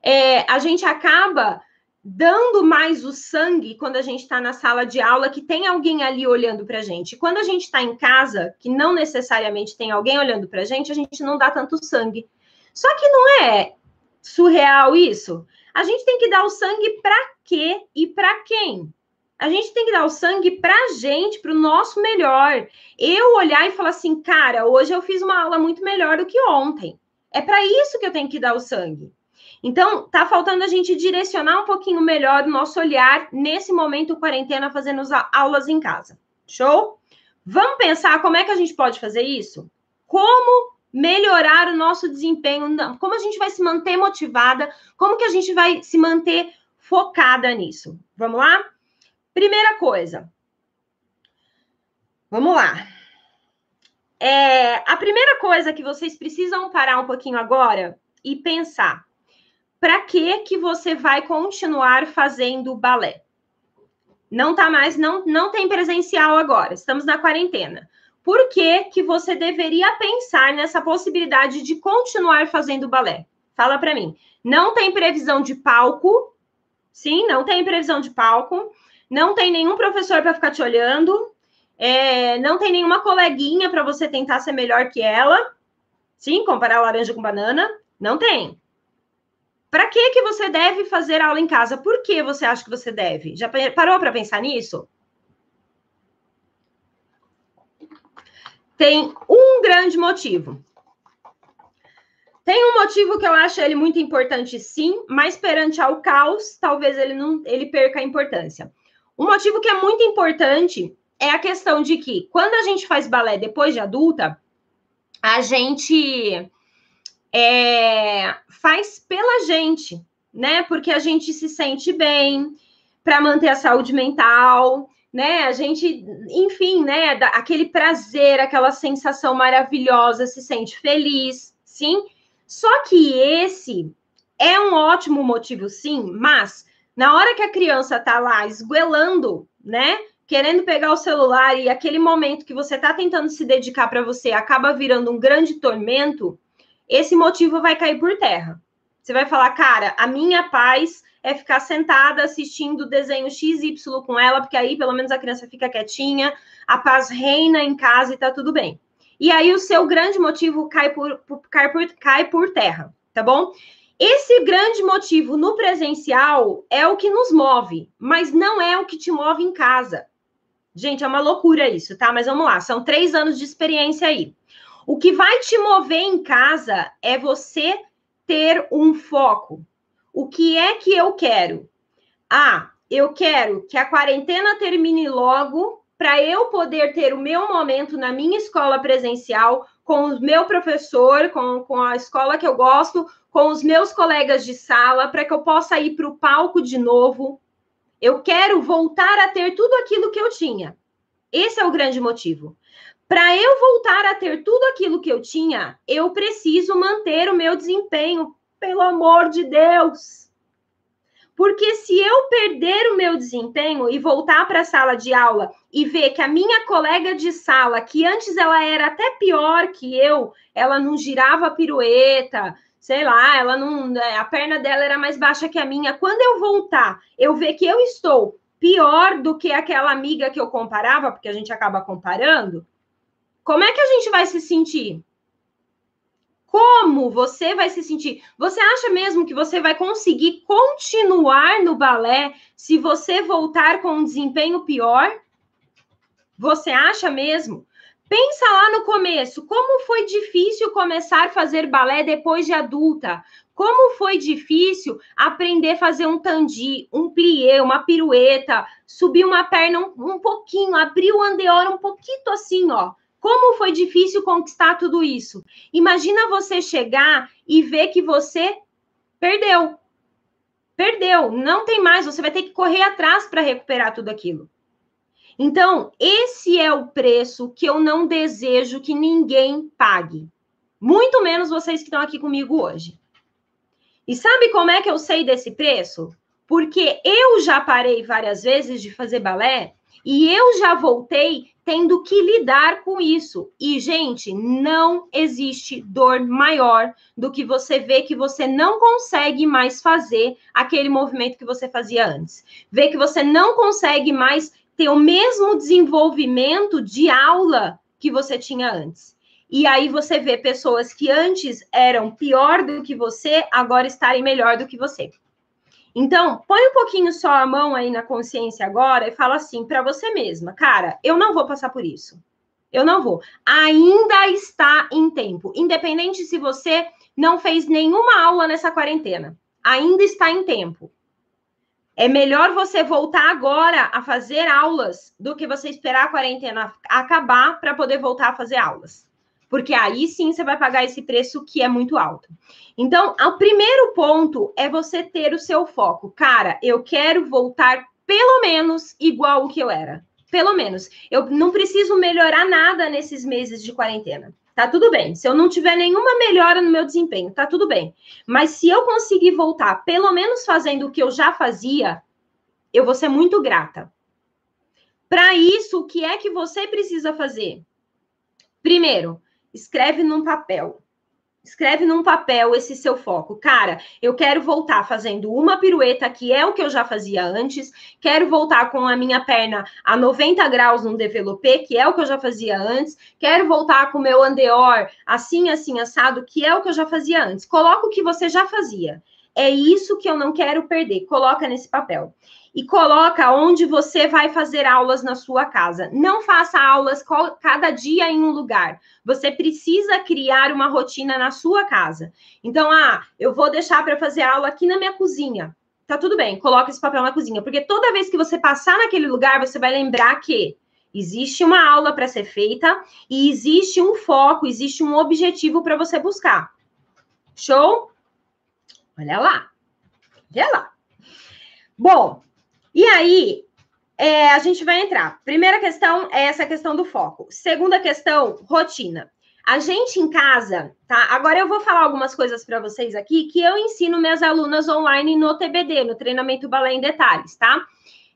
É, a gente acaba dando mais o sangue quando a gente está na sala de aula, que tem alguém ali olhando para a gente. Quando a gente está em casa, que não necessariamente tem alguém olhando para a gente, a gente não dá tanto sangue. Só que não é surreal isso? A gente tem que dar o sangue para quê e para quem? A gente tem que dar o sangue para a gente, para o nosso melhor. Eu olhar e falar assim, cara, hoje eu fiz uma aula muito melhor do que ontem. É para isso que eu tenho que dar o sangue. Então, tá faltando a gente direcionar um pouquinho melhor o nosso olhar nesse momento quarentena, fazendo aulas em casa. Show? Vamos pensar como é que a gente pode fazer isso? Como melhorar o nosso desempenho, como a gente vai se manter motivada, como que a gente vai se manter focada nisso. Vamos lá? Primeira coisa. Vamos lá. É, a primeira coisa que vocês precisam parar um pouquinho agora e pensar: para que que você vai continuar fazendo balé? Não tá mais, não, não tem presencial agora. Estamos na quarentena por que, que você deveria pensar nessa possibilidade de continuar fazendo balé? Fala para mim. Não tem previsão de palco? Sim, não tem previsão de palco. Não tem nenhum professor para ficar te olhando. É, não tem nenhuma coleguinha para você tentar ser melhor que ela. Sim, comparar laranja com banana. Não tem. Para que que você deve fazer aula em casa? Por que você acha que você deve? Já parou para pensar nisso? tem um grande motivo. Tem um motivo que eu acho ele muito importante, sim, mas perante ao caos, talvez ele não ele perca a importância. Um motivo que é muito importante é a questão de que quando a gente faz balé depois de adulta, a gente é, faz pela gente, né? Porque a gente se sente bem para manter a saúde mental, né? A gente, enfim, né? Aquele prazer, aquela sensação maravilhosa, se sente feliz, sim. Só que esse é um ótimo motivo, sim, mas na hora que a criança tá lá esguelando, né? Querendo pegar o celular e aquele momento que você tá tentando se dedicar para você acaba virando um grande tormento, esse motivo vai cair por terra. Você vai falar, cara, a minha paz é ficar sentada assistindo desenho XY com ela, porque aí pelo menos a criança fica quietinha, a paz reina em casa e tá tudo bem. E aí o seu grande motivo cai por, cai por, cai por terra, tá bom? Esse grande motivo no presencial é o que nos move, mas não é o que te move em casa. Gente, é uma loucura isso, tá? Mas vamos lá, são três anos de experiência aí. O que vai te mover em casa é você ter um foco, o que é que eu quero? Ah, eu quero que a quarentena termine logo para eu poder ter o meu momento na minha escola presencial com o meu professor, com, com a escola que eu gosto, com os meus colegas de sala, para que eu possa ir para o palco de novo. Eu quero voltar a ter tudo aquilo que eu tinha. Esse é o grande motivo. Para eu voltar a ter tudo aquilo que eu tinha, eu preciso manter o meu desempenho pelo amor de Deus. Porque se eu perder o meu desempenho e voltar para a sala de aula e ver que a minha colega de sala, que antes ela era até pior que eu, ela não girava pirueta, sei lá, ela não, a perna dela era mais baixa que a minha. Quando eu voltar, eu ver que eu estou pior do que aquela amiga que eu comparava, porque a gente acaba comparando, como é que a gente vai se sentir? Como você vai se sentir? Você acha mesmo que você vai conseguir continuar no balé se você voltar com um desempenho pior? Você acha mesmo? Pensa lá no começo, como foi difícil começar a fazer balé depois de adulta? Como foi difícil aprender a fazer um tandi, um plié, uma pirueta, subir uma perna um, um pouquinho, abrir o andeor um pouquinho assim, ó. Como foi difícil conquistar tudo isso? Imagina você chegar e ver que você perdeu. Perdeu, não tem mais, você vai ter que correr atrás para recuperar tudo aquilo. Então, esse é o preço que eu não desejo que ninguém pague. Muito menos vocês que estão aqui comigo hoje. E sabe como é que eu sei desse preço? Porque eu já parei várias vezes de fazer balé e eu já voltei tendo que lidar com isso. E, gente, não existe dor maior do que você ver que você não consegue mais fazer aquele movimento que você fazia antes. Ver que você não consegue mais ter o mesmo desenvolvimento de aula que você tinha antes. E aí você vê pessoas que antes eram pior do que você, agora estarem melhor do que você. Então, põe um pouquinho só a mão aí na consciência agora e fala assim para você mesma, cara, eu não vou passar por isso. Eu não vou. Ainda está em tempo, independente se você não fez nenhuma aula nessa quarentena. Ainda está em tempo. É melhor você voltar agora a fazer aulas do que você esperar a quarentena acabar para poder voltar a fazer aulas. Porque aí sim você vai pagar esse preço que é muito alto. Então, o primeiro ponto é você ter o seu foco. Cara, eu quero voltar pelo menos igual o que eu era. Pelo menos. Eu não preciso melhorar nada nesses meses de quarentena tá tudo bem. Se eu não tiver nenhuma melhora no meu desempenho, tá tudo bem. Mas se eu conseguir voltar, pelo menos fazendo o que eu já fazia, eu vou ser muito grata. Para isso, o que é que você precisa fazer? Primeiro, escreve num papel Escreve num papel esse seu foco. Cara, eu quero voltar fazendo uma pirueta, que é o que eu já fazia antes. Quero voltar com a minha perna a 90 graus no developé, que é o que eu já fazia antes. Quero voltar com o meu andeor assim, assim, assado, que é o que eu já fazia antes. Coloca o que você já fazia. É isso que eu não quero perder. Coloca nesse papel e coloca onde você vai fazer aulas na sua casa. Não faça aulas cada dia em um lugar. Você precisa criar uma rotina na sua casa. Então, ah, eu vou deixar para fazer aula aqui na minha cozinha. Tá tudo bem, coloca esse papel na cozinha, porque toda vez que você passar naquele lugar, você vai lembrar que existe uma aula para ser feita e existe um foco, existe um objetivo para você buscar. Show? Olha lá. Olha lá. Bom, e aí, é, a gente vai entrar. Primeira questão é essa questão do foco. Segunda questão, rotina. A gente em casa, tá? Agora eu vou falar algumas coisas para vocês aqui que eu ensino minhas alunas online no TBD, no treinamento balé em detalhes, tá?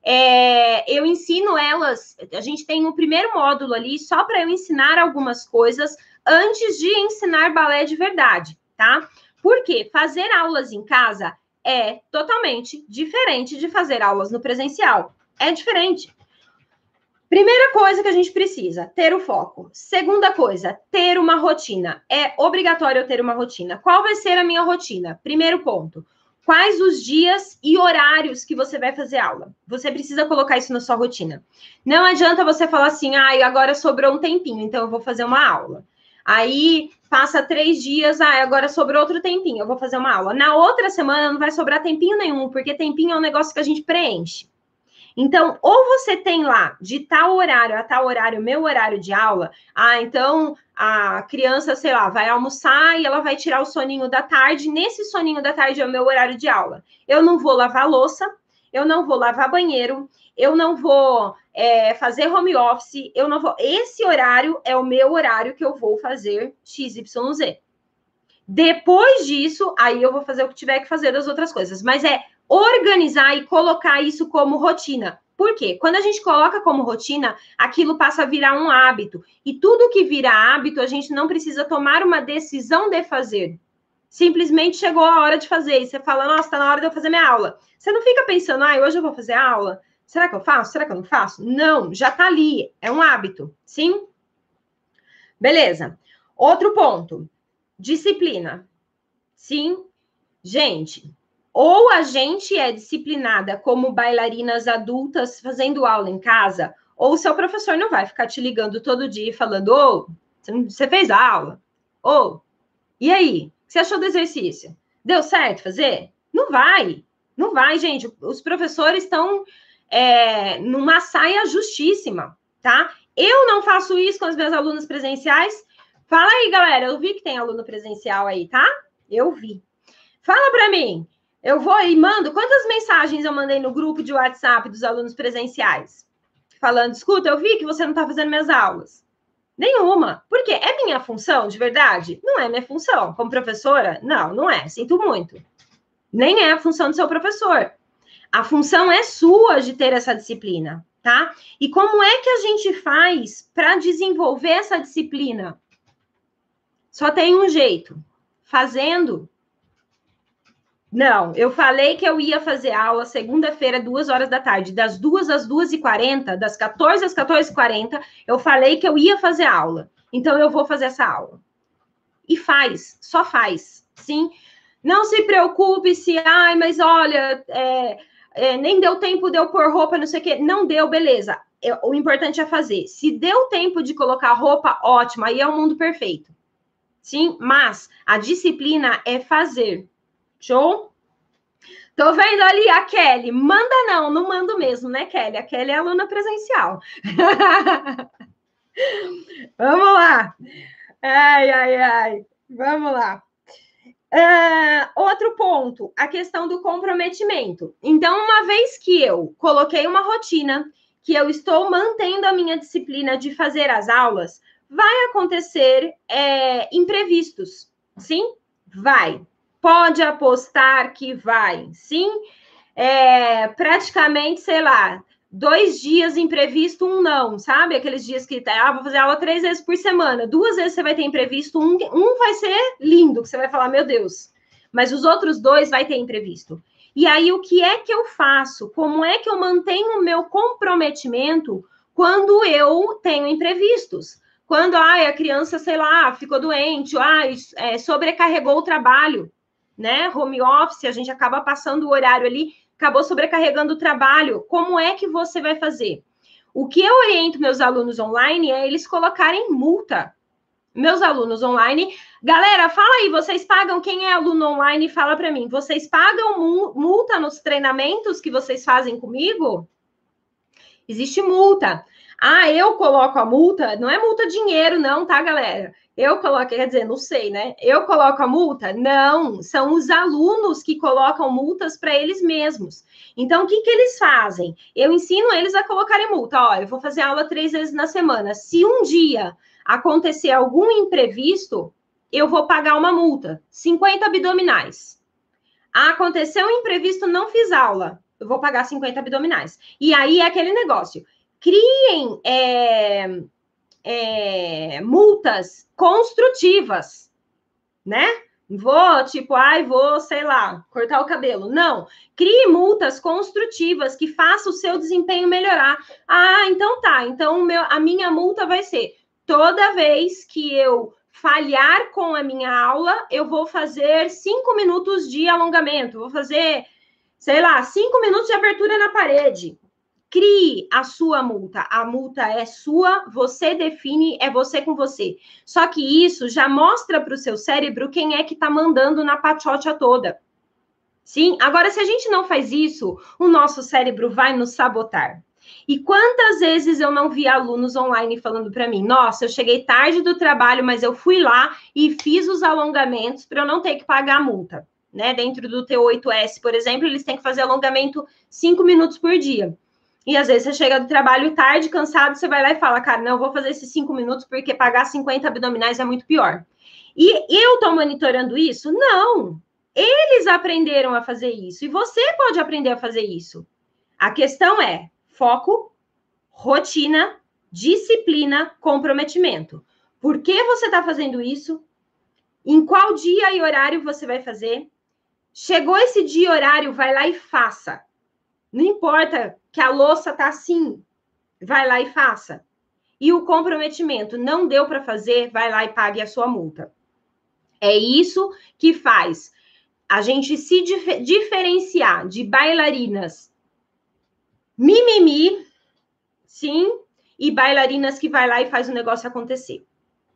É, eu ensino elas. A gente tem um primeiro módulo ali só para eu ensinar algumas coisas antes de ensinar balé de verdade, tá? Porque fazer aulas em casa é totalmente diferente de fazer aulas no presencial. É diferente. Primeira coisa que a gente precisa, ter o foco. Segunda coisa, ter uma rotina. É obrigatório eu ter uma rotina. Qual vai ser a minha rotina? Primeiro ponto. Quais os dias e horários que você vai fazer aula? Você precisa colocar isso na sua rotina. Não adianta você falar assim, ah, agora sobrou um tempinho, então eu vou fazer uma aula. Aí passa três dias, ah, agora sobrou outro tempinho, eu vou fazer uma aula. Na outra semana não vai sobrar tempinho nenhum, porque tempinho é um negócio que a gente preenche. Então, ou você tem lá de tal horário a tal horário, meu horário de aula, ah, então a criança, sei lá, vai almoçar e ela vai tirar o soninho da tarde, nesse soninho da tarde é o meu horário de aula. Eu não vou lavar louça, eu não vou lavar banheiro, eu não vou é, fazer home office, eu não vou. Esse horário é o meu horário que eu vou fazer XYZ. Depois disso, aí eu vou fazer o que tiver que fazer das outras coisas. Mas é organizar e colocar isso como rotina. Por quê? Quando a gente coloca como rotina, aquilo passa a virar um hábito. E tudo que vira hábito, a gente não precisa tomar uma decisão de fazer. Simplesmente chegou a hora de fazer. E você fala, nossa, tá na hora de eu fazer minha aula. Você não fica pensando, ah, hoje eu vou fazer aula. Será que eu faço? Será que eu não faço? Não, já tá ali. É um hábito. Sim? Beleza. Outro ponto. Disciplina. Sim. Gente, ou a gente é disciplinada como bailarinas adultas fazendo aula em casa, ou o seu professor não vai ficar te ligando todo dia falando: Ô, oh, você fez aula? Ô, oh, e aí? O que você achou do exercício? Deu certo fazer? Não vai. Não vai, gente. Os professores estão é, numa saia justíssima, tá? Eu não faço isso com as minhas alunas presenciais. Fala aí, galera. Eu vi que tem aluno presencial aí, tá? Eu vi. Fala para mim. Eu vou e mando. Quantas mensagens eu mandei no grupo de WhatsApp dos alunos presenciais? Falando, escuta, eu vi que você não está fazendo minhas aulas. Nenhuma. Por quê? É minha função, de verdade? Não é minha função. Como professora? Não, não é. Sinto muito. Nem é a função do seu professor. A função é sua de ter essa disciplina, tá? E como é que a gente faz para desenvolver essa disciplina? Só tem um jeito: fazendo. Não, eu falei que eu ia fazer aula segunda-feira, duas horas da tarde, das duas às duas e quarenta, das 14 às 14 e quarenta, eu falei que eu ia fazer aula. Então, eu vou fazer essa aula. E faz, só faz, sim. Não se preocupe se, ai, mas olha, é, é, nem deu tempo de eu pôr roupa, não sei o quê. Não deu, beleza. Eu, o importante é fazer. Se deu tempo de colocar roupa, ótimo, aí é o mundo perfeito. Sim, mas a disciplina é fazer. Show? Tô vendo ali a Kelly. Manda não, não mando mesmo, né, Kelly? A Kelly é aluna presencial. [LAUGHS] Vamos lá. Ai, ai, ai. Vamos lá. Uh, outro ponto, a questão do comprometimento. Então, uma vez que eu coloquei uma rotina, que eu estou mantendo a minha disciplina de fazer as aulas, vai acontecer é, imprevistos. Sim? Vai. Pode apostar que vai. Sim? É, praticamente, sei lá, dois dias imprevisto, um não, sabe? Aqueles dias que tá, ah, vou fazer aula três vezes por semana, duas vezes você vai ter imprevisto, um, um vai ser lindo, que você vai falar, meu Deus, mas os outros dois vai ter imprevisto. E aí, o que é que eu faço? Como é que eu mantenho o meu comprometimento quando eu tenho imprevistos? Quando ai, a criança, sei lá, ficou doente, ai, é, sobrecarregou o trabalho, né? Home office, a gente acaba passando o horário ali acabou sobrecarregando o trabalho. Como é que você vai fazer? O que eu oriento meus alunos online é eles colocarem multa. Meus alunos online, galera, fala aí, vocês pagam quem é aluno online? Fala para mim, vocês pagam multa nos treinamentos que vocês fazem comigo? Existe multa. Ah, eu coloco a multa, não é multa dinheiro, não, tá, galera? Eu coloco, quer dizer, não sei, né? Eu coloco a multa? Não, são os alunos que colocam multas para eles mesmos. Então, o que, que eles fazem? Eu ensino eles a colocarem multa. Ó, eu vou fazer aula três vezes na semana. Se um dia acontecer algum imprevisto, eu vou pagar uma multa, 50 abdominais. Aconteceu um imprevisto, não fiz aula, eu vou pagar 50 abdominais. E aí é aquele negócio. Criem é, é, multas construtivas, né? Vou, tipo, ai, vou, sei lá, cortar o cabelo. Não. Crie multas construtivas que façam o seu desempenho melhorar. Ah, então tá. Então, meu, a minha multa vai ser toda vez que eu falhar com a minha aula, eu vou fazer cinco minutos de alongamento. Vou fazer, sei lá, cinco minutos de abertura na parede. Crie a sua multa. A multa é sua, você define, é você com você. Só que isso já mostra para o seu cérebro quem é que está mandando na pachocha toda. Sim? Agora, se a gente não faz isso, o nosso cérebro vai nos sabotar. E quantas vezes eu não vi alunos online falando para mim: nossa, eu cheguei tarde do trabalho, mas eu fui lá e fiz os alongamentos para eu não ter que pagar a multa. Né? Dentro do T8S, por exemplo, eles têm que fazer alongamento cinco minutos por dia. E às vezes você chega do trabalho tarde, cansado, você vai lá e fala, cara, não, eu vou fazer esses cinco minutos porque pagar 50 abdominais é muito pior. E eu estou monitorando isso? Não. Eles aprenderam a fazer isso. E você pode aprender a fazer isso. A questão é foco, rotina, disciplina, comprometimento. Por que você está fazendo isso? Em qual dia e horário você vai fazer? Chegou esse dia e horário, vai lá e faça. Não importa que a louça tá assim, vai lá e faça. E o comprometimento não deu para fazer, vai lá e pague a sua multa. É isso que faz a gente se dif diferenciar de bailarinas mimimi, sim, e bailarinas que vai lá e faz o negócio acontecer.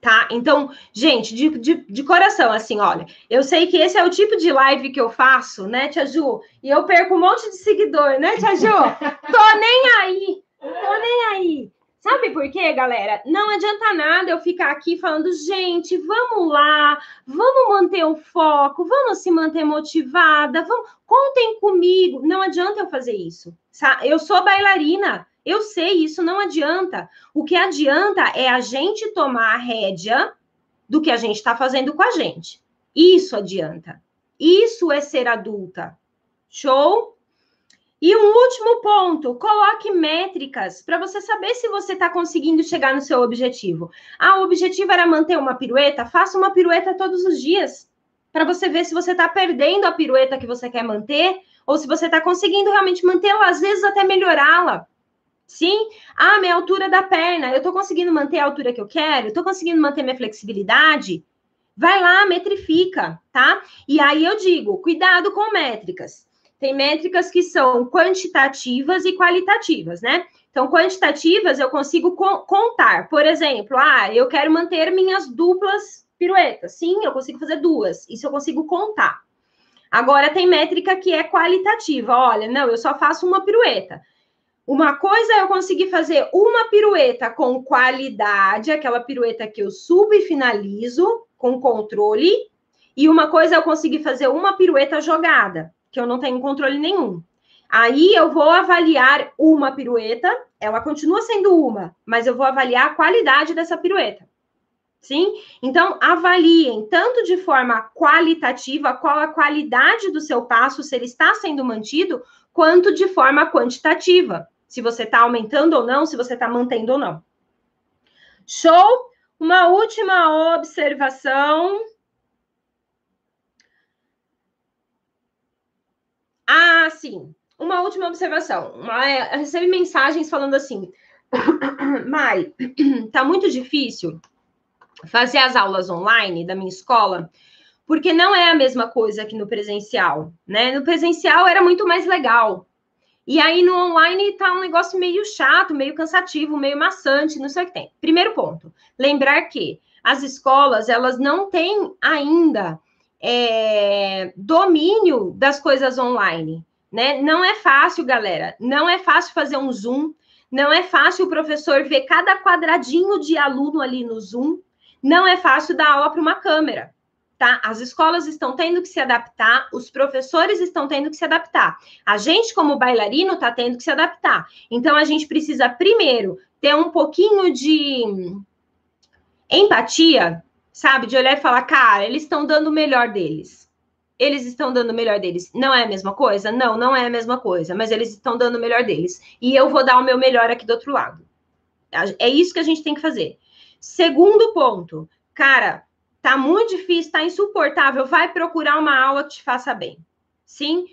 Tá? Então, gente, de, de, de, coração, assim, olha, eu sei que esse é o tipo de live que eu faço, né, Tia Ju? E eu perco um monte de seguidor, né, Tia Ju? [LAUGHS] Tô nem aí, tô nem aí. Sabe por quê, galera? Não adianta nada eu ficar aqui falando, gente, vamos lá, vamos manter o foco, vamos se manter motivada, vamos, contem comigo. Não adianta eu fazer isso. Eu sou bailarina, eu sei, isso não adianta. O que adianta é a gente tomar a rédea do que a gente está fazendo com a gente. Isso adianta. Isso é ser adulta. Show? E um último ponto, coloque métricas para você saber se você está conseguindo chegar no seu objetivo. Ah, o objetivo era manter uma pirueta? Faça uma pirueta todos os dias, para você ver se você está perdendo a pirueta que você quer manter ou se você está conseguindo realmente mantê-la, às vezes até melhorá-la. Sim? Ah, minha altura da perna, eu estou conseguindo manter a altura que eu quero? Estou conseguindo manter minha flexibilidade? Vai lá, metrifica, tá? E aí eu digo, cuidado com métricas. Tem métricas que são quantitativas e qualitativas, né? Então, quantitativas eu consigo co contar. Por exemplo, ah, eu quero manter minhas duplas piruetas. Sim, eu consigo fazer duas. Isso eu consigo contar. Agora tem métrica que é qualitativa. Olha, não, eu só faço uma pirueta. Uma coisa é eu conseguir fazer uma pirueta com qualidade, aquela pirueta que eu subo e finalizo com controle, e uma coisa é eu conseguir fazer uma pirueta jogada que eu não tenho controle nenhum. Aí eu vou avaliar uma pirueta, ela continua sendo uma, mas eu vou avaliar a qualidade dessa pirueta. Sim? Então, avaliem tanto de forma qualitativa qual a qualidade do seu passo, se ele está sendo mantido, quanto de forma quantitativa, se você está aumentando ou não, se você está mantendo ou não. Show? Uma última observação. Ah, sim. Uma última observação. Eu recebi mensagens falando assim: [COUGHS] Mai, [COUGHS] tá muito difícil fazer as aulas online da minha escola, porque não é a mesma coisa que no presencial, né? No presencial era muito mais legal. E aí no online tá um negócio meio chato, meio cansativo, meio maçante, não sei o que tem. Primeiro ponto, lembrar que as escolas, elas não têm ainda é, domínio das coisas online, né? Não é fácil, galera. Não é fácil fazer um Zoom. Não é fácil o professor ver cada quadradinho de aluno ali no Zoom. Não é fácil dar aula para uma câmera, tá? As escolas estão tendo que se adaptar, os professores estão tendo que se adaptar. A gente, como bailarino, está tendo que se adaptar. Então, a gente precisa, primeiro, ter um pouquinho de empatia sabe? De olhar e falar, cara, eles estão dando o melhor deles. Eles estão dando o melhor deles. Não é a mesma coisa? Não, não é a mesma coisa, mas eles estão dando o melhor deles. E eu vou dar o meu melhor aqui do outro lado. É isso que a gente tem que fazer. Segundo ponto, cara, tá muito difícil, tá insuportável. Vai procurar uma aula que te faça bem. Sim?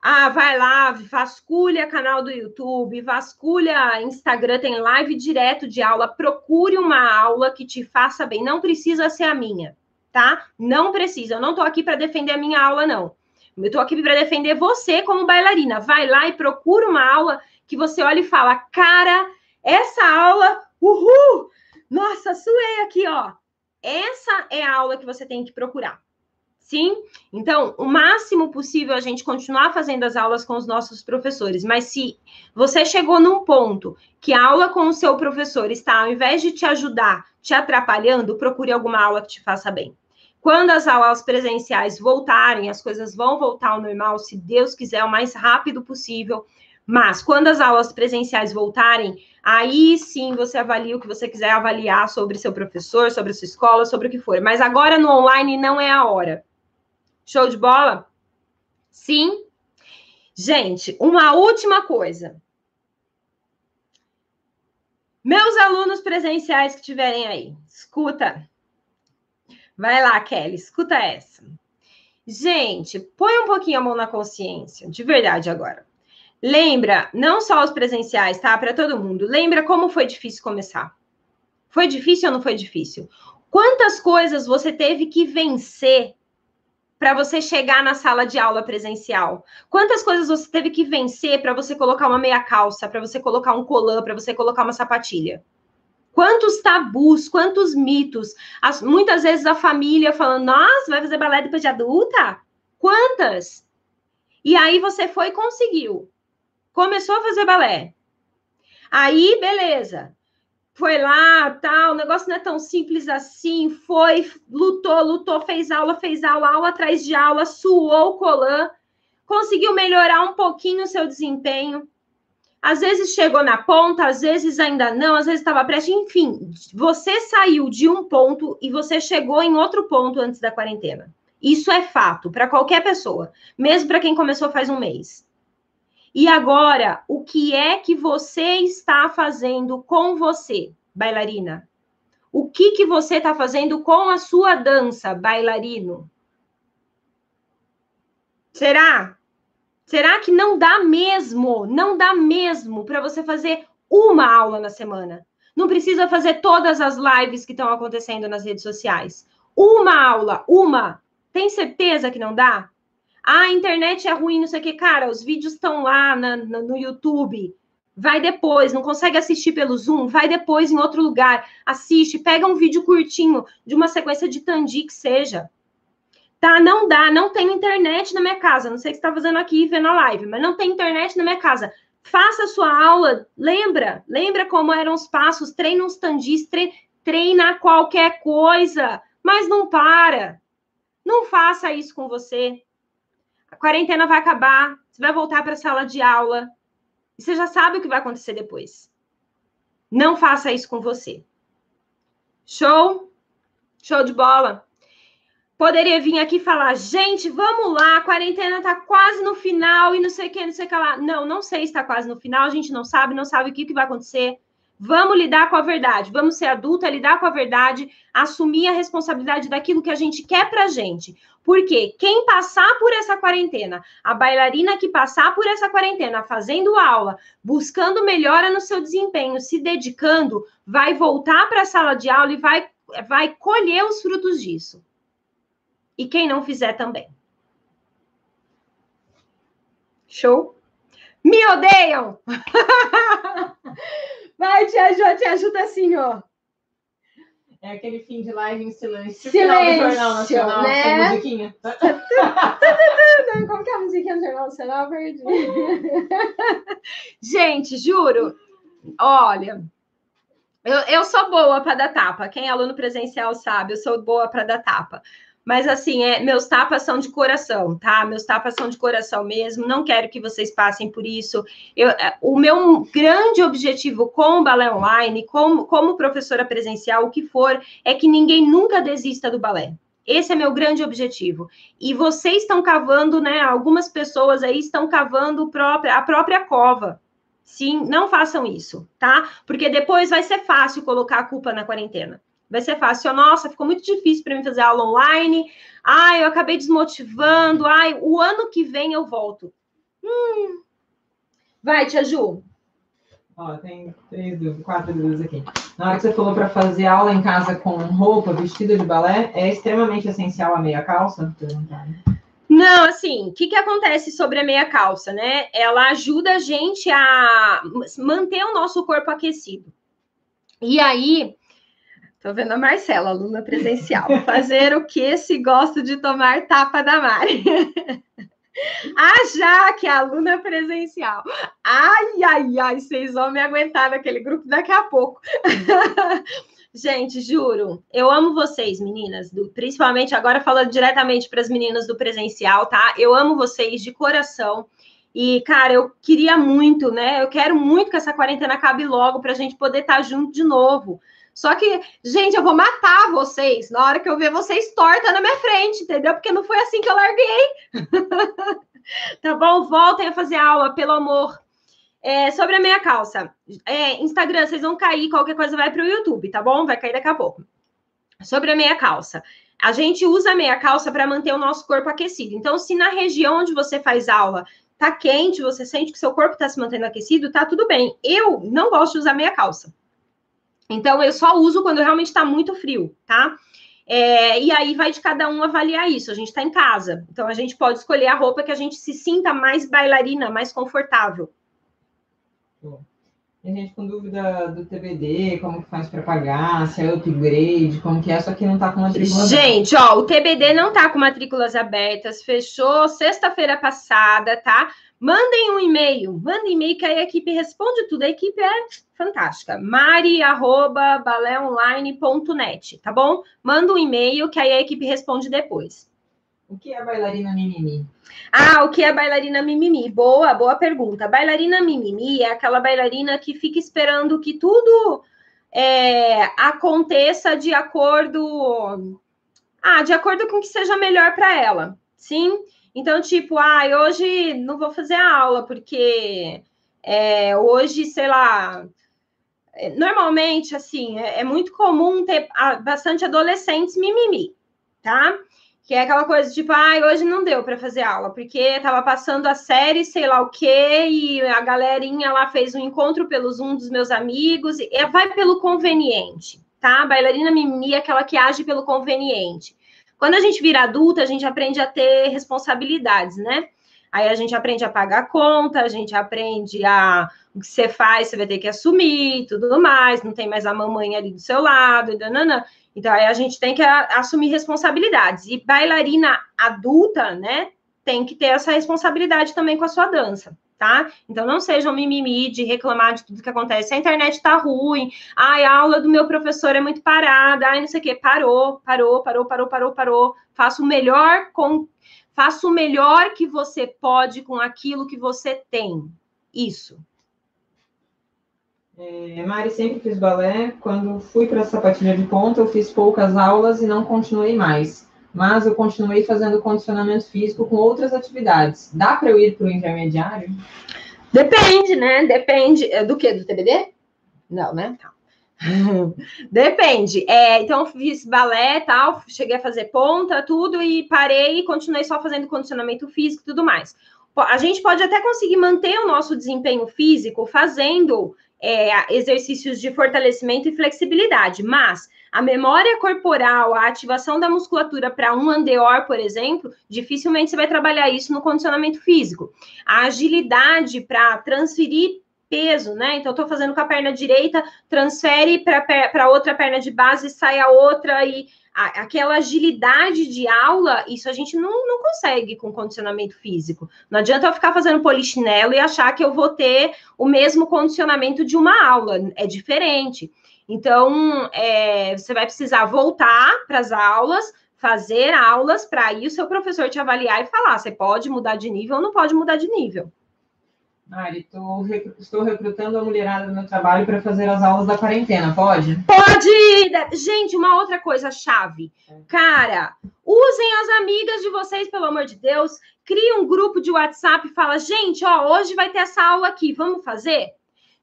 Ah, vai lá, vasculha canal do YouTube, vasculha Instagram, tem live direto de aula. Procure uma aula que te faça bem. Não precisa ser a minha, tá? Não precisa. Eu não tô aqui para defender a minha aula, não. Eu tô aqui para defender você como bailarina. Vai lá e procura uma aula que você olha e fala: cara, essa aula, uhul! Nossa, suei aqui, ó. Essa é a aula que você tem que procurar. Sim? Então, o máximo possível a gente continuar fazendo as aulas com os nossos professores, mas se você chegou num ponto que a aula com o seu professor está, ao invés de te ajudar, te atrapalhando, procure alguma aula que te faça bem. Quando as aulas presenciais voltarem, as coisas vão voltar ao normal, se Deus quiser, o mais rápido possível. Mas quando as aulas presenciais voltarem, aí sim você avalia o que você quiser avaliar sobre seu professor, sobre sua escola, sobre o que for. Mas agora no online não é a hora. Show de bola? Sim. Gente, uma última coisa. Meus alunos presenciais que estiverem aí, escuta. Vai lá, Kelly, escuta essa. Gente, põe um pouquinho a mão na consciência, de verdade agora. Lembra, não só os presenciais, tá? Para todo mundo. Lembra como foi difícil começar. Foi difícil ou não foi difícil? Quantas coisas você teve que vencer para você chegar na sala de aula presencial? Quantas coisas você teve que vencer para você colocar uma meia calça, para você colocar um colã, para você colocar uma sapatilha? Quantos tabus, quantos mitos? As, muitas vezes a família falando, nossa, vai fazer balé depois de adulta? Quantas? E aí você foi e conseguiu. Começou a fazer balé. Aí, beleza. Foi lá, tal, o negócio não é tão simples assim. Foi, lutou, lutou, fez aula, fez aula, aula atrás de aula, suou o colã, conseguiu melhorar um pouquinho o seu desempenho. Às vezes chegou na ponta, às vezes ainda não, às vezes estava prestes, enfim, você saiu de um ponto e você chegou em outro ponto antes da quarentena. Isso é fato para qualquer pessoa, mesmo para quem começou faz um mês. E agora, o que é que você está fazendo com você, bailarina? O que que você está fazendo com a sua dança, bailarino? Será Será que não dá mesmo? Não dá mesmo para você fazer uma aula na semana? Não precisa fazer todas as lives que estão acontecendo nas redes sociais. Uma aula, uma. Tem certeza que não dá? Ah, a internet é ruim, não sei o que. Cara, os vídeos estão lá na, na, no YouTube. Vai depois, não consegue assistir pelo Zoom? Vai depois em outro lugar. Assiste, pega um vídeo curtinho de uma sequência de Tandi que seja. Tá, não dá, não tenho internet na minha casa. Não sei o que você está fazendo aqui vendo a live, mas não tem internet na minha casa. Faça a sua aula, lembra? Lembra como eram os passos? Treina uns tandis, treina qualquer coisa, mas não para. Não faça isso com você. Quarentena vai acabar, você vai voltar para a sala de aula. E você já sabe o que vai acontecer depois. Não faça isso com você. Show? Show de bola? poderia vir aqui falar, gente, vamos lá, a quarentena tá quase no final e não sei o que, não sei o que lá. Não, não sei se está quase no final, a gente não sabe, não sabe o que, que vai acontecer. Vamos lidar com a verdade, vamos ser adulta, lidar com a verdade, assumir a responsabilidade daquilo que a gente quer pra gente. Porque quem passar por essa quarentena, a bailarina que passar por essa quarentena, fazendo aula, buscando melhora no seu desempenho, se dedicando, vai voltar para a sala de aula e vai, vai colher os frutos disso e quem não fizer também. Show? Me odeiam! [LAUGHS] Vai, Tia Jo, te ajuda assim, ó. É aquele fim de live em silêncio. Silêncio, Jornal Nacional, né? musiquinha. Como que é a musiquinha do Jornal Nacional? Perdi. [LAUGHS] Gente, juro, olha, eu, eu sou boa para dar tapa. Quem é aluno presencial sabe, eu sou boa para dar tapa. Mas assim, é, meus tapas são de coração, tá? Meus tapas são de coração mesmo. Não quero que vocês passem por isso. Eu, é, o meu grande objetivo com o balé online, como, como professora presencial, o que for, é que ninguém nunca desista do balé. Esse é meu grande objetivo. E vocês estão cavando, né? Algumas pessoas aí estão cavando própria, a própria cova. Sim, não façam isso, tá? Porque depois vai ser fácil colocar a culpa na quarentena vai ser fácil. Nossa, ficou muito difícil para mim fazer aula online. Ai, eu acabei desmotivando. Ai, o ano que vem eu volto. Hum. Vai, Tia Ju. Ó, tem três dúvidas, quatro dúvidas aqui. Na hora que você falou para fazer aula em casa com roupa, vestido de balé, é extremamente essencial a meia calça? Não, assim, o que, que acontece sobre a meia calça, né? Ela ajuda a gente a manter o nosso corpo aquecido. E aí, Tô vendo a Marcela, aluna presencial. Fazer o que se gosta de tomar tapa da Mari? [LAUGHS] a Jaque, aluna presencial. Ai, ai, ai, vocês vão me aguentar naquele grupo daqui a pouco. [LAUGHS] Gente, juro, eu amo vocês, meninas, do, principalmente agora falando diretamente para as meninas do presencial, tá? Eu amo vocês de coração. E, cara, eu queria muito, né? Eu quero muito que essa quarentena acabe logo para a gente poder estar tá junto de novo. Só que, gente, eu vou matar vocês na hora que eu ver vocês torta na minha frente, entendeu? Porque não foi assim que eu larguei. [LAUGHS] tá bom? Voltem a fazer aula, pelo amor. É, sobre a meia calça. É, Instagram, vocês vão cair, qualquer coisa vai para o YouTube, tá bom? Vai cair daqui a pouco. Sobre a meia calça. a gente usa meia calça para manter o nosso corpo aquecido. Então, se na região onde você faz aula tá quente, você sente que seu corpo está se mantendo aquecido, tá tudo bem. Eu não gosto de usar meia calça. Então, eu só uso quando realmente está muito frio, tá? É, e aí vai de cada um avaliar isso. A gente está em casa, então a gente pode escolher a roupa que a gente se sinta mais bailarina, mais confortável. E a gente com dúvida do TBD, como que faz para pagar, se é upgrade, como que é, só que não está com matrículas Gente, ó, o TBD não está com matrículas abertas, fechou sexta-feira passada, tá? Mandem um e-mail, mandem e-mail que a equipe responde tudo. A equipe é fantástica. mari@balleonline.net, tá bom? Manda um e-mail que aí a equipe responde depois. O que é bailarina mimimi? Ah, o que é bailarina mimimi? Boa, boa pergunta. Bailarina mimimi é aquela bailarina que fica esperando que tudo é, aconteça de acordo, ah, de acordo com o que seja melhor para ela. Sim. Então, tipo, ah, hoje não vou fazer a aula porque é, hoje, sei lá, é, normalmente, assim, é, é muito comum ter bastante adolescentes mimimi, tá? Que é aquela coisa tipo, ah, hoje não deu para fazer aula, porque tava passando a série, sei lá o quê, e a galerinha lá fez um encontro pelo Zoom dos meus amigos, e vai pelo conveniente, tá? A bailarina mimimi é aquela que age pelo conveniente. Quando a gente vira adulta, a gente aprende a ter responsabilidades, né? Aí a gente aprende a pagar a conta, a gente aprende a o que você faz, você vai ter que assumir, tudo mais, não tem mais a mamãe ali do seu lado, e danana. Então, aí a gente tem que assumir responsabilidades. E bailarina adulta, né, tem que ter essa responsabilidade também com a sua dança, tá? Então, não seja um mimimi de reclamar de tudo que acontece. A internet tá ruim, ai, a aula do meu professor é muito parada, ai, não sei o quê. Parou, parou, parou, parou, parou, parou. Faça o melhor com... Faça o melhor que você pode com aquilo que você tem. Isso. É, Mari sempre fiz balé. Quando fui para a sapatilha de ponta, eu fiz poucas aulas e não continuei mais. Mas eu continuei fazendo condicionamento físico com outras atividades. Dá para eu ir para o intermediário? Depende, né? Depende é, do que? Do TBD? Não, né? Tá. [LAUGHS] Depende. É, então, fiz balé tal, cheguei a fazer ponta, tudo, e parei e continuei só fazendo condicionamento físico e tudo mais. A gente pode até conseguir manter o nosso desempenho físico fazendo é, exercícios de fortalecimento e flexibilidade, mas a memória corporal, a ativação da musculatura para um andeor, por exemplo, dificilmente você vai trabalhar isso no condicionamento físico. A agilidade para transferir peso, né? Então, estou fazendo com a perna direita, transfere para outra perna de base, sai a outra e aquela agilidade de aula, isso a gente não, não consegue com condicionamento físico. Não adianta eu ficar fazendo polichinelo e achar que eu vou ter o mesmo condicionamento de uma aula, é diferente. Então, é, você vai precisar voltar para as aulas, fazer aulas para aí o seu professor te avaliar e falar: você pode mudar de nível ou não pode mudar de nível. Mari, tô, estou recrutando a mulherada do meu trabalho para fazer as aulas da quarentena, pode? Pode! Gente, uma outra coisa chave. Cara, usem as amigas de vocês, pelo amor de Deus. Crie um grupo de WhatsApp e fala, gente, ó, hoje vai ter essa aula aqui, vamos fazer?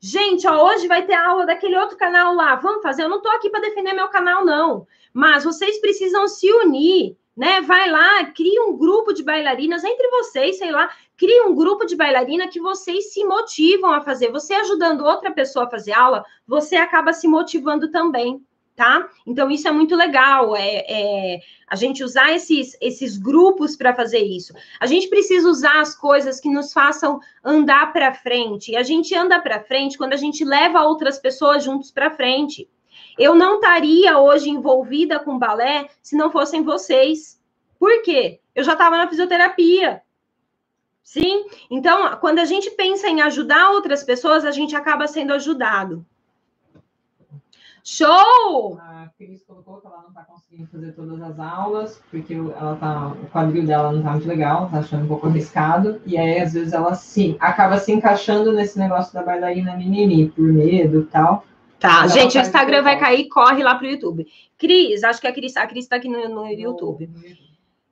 Gente, ó, hoje vai ter aula daquele outro canal lá, vamos fazer? Eu não tô aqui para defender meu canal, não. Mas vocês precisam se unir né? Vai lá, cria um grupo de bailarinas entre vocês, sei lá, cria um grupo de bailarina que vocês se motivam a fazer. Você ajudando outra pessoa a fazer aula, você acaba se motivando também, tá? Então isso é muito legal, é, é a gente usar esses, esses grupos para fazer isso. A gente precisa usar as coisas que nos façam andar para frente. E a gente anda para frente quando a gente leva outras pessoas juntos para frente. Eu não estaria hoje envolvida com balé se não fossem vocês. Por quê? Eu já estava na fisioterapia. Sim? Então, quando a gente pensa em ajudar outras pessoas, a gente acaba sendo ajudado. Show! A Cris colocou que ela não está conseguindo fazer todas as aulas, porque ela tá, o quadril dela não está muito legal, está achando um pouco arriscado, e aí às vezes ela sim acaba se encaixando nesse negócio da bailarina mimimi, por medo e tal. Tá, gente, o Instagram vai cair, corre lá pro YouTube. Cris, acho que a Cris, a Cris tá aqui no, no YouTube.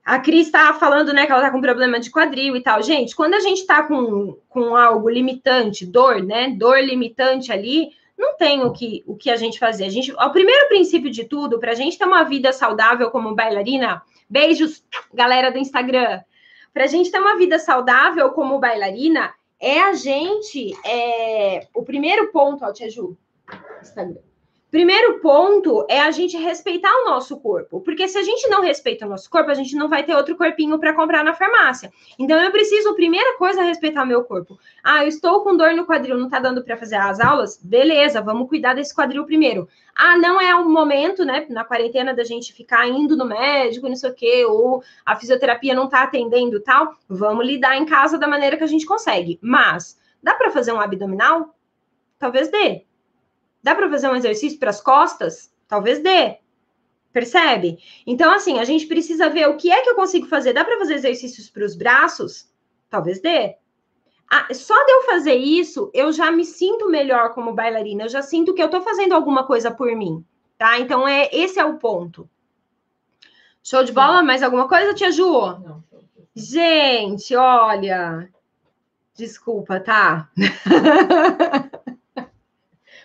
A Cris tá falando, né, que ela tá com problema de quadril e tal. Gente, quando a gente tá com, com algo limitante, dor, né, dor limitante ali, não tem o que, o que a gente fazer. A gente, o primeiro princípio de tudo, para a gente ter uma vida saudável como bailarina, beijos, galera do Instagram. Para a gente ter uma vida saudável como bailarina, é a gente. É, o primeiro ponto, ó, Tia Ju, Instagram. Primeiro ponto é a gente respeitar o nosso corpo, porque se a gente não respeita o nosso corpo, a gente não vai ter outro corpinho para comprar na farmácia. Então eu preciso, primeira coisa, respeitar meu corpo. Ah, eu estou com dor no quadril, não tá dando para fazer as aulas? Beleza, vamos cuidar desse quadril primeiro. Ah, não é o momento, né, na quarentena da gente ficar indo no médico, não sei o quê, ou a fisioterapia não tá atendendo tal. Vamos lidar em casa da maneira que a gente consegue. Mas dá para fazer um abdominal? Talvez dê. Dá para fazer um exercício para as costas? Talvez dê. Percebe? Então, assim, a gente precisa ver o que é que eu consigo fazer. Dá para fazer exercícios para os braços? Talvez dê. Ah, só de eu fazer isso, eu já me sinto melhor como bailarina. Eu já sinto que eu estou fazendo alguma coisa por mim, tá? Então, é esse é o ponto. Show de bola? Mais alguma coisa, tia Ju? Não. Gente, olha. Desculpa, tá? [LAUGHS]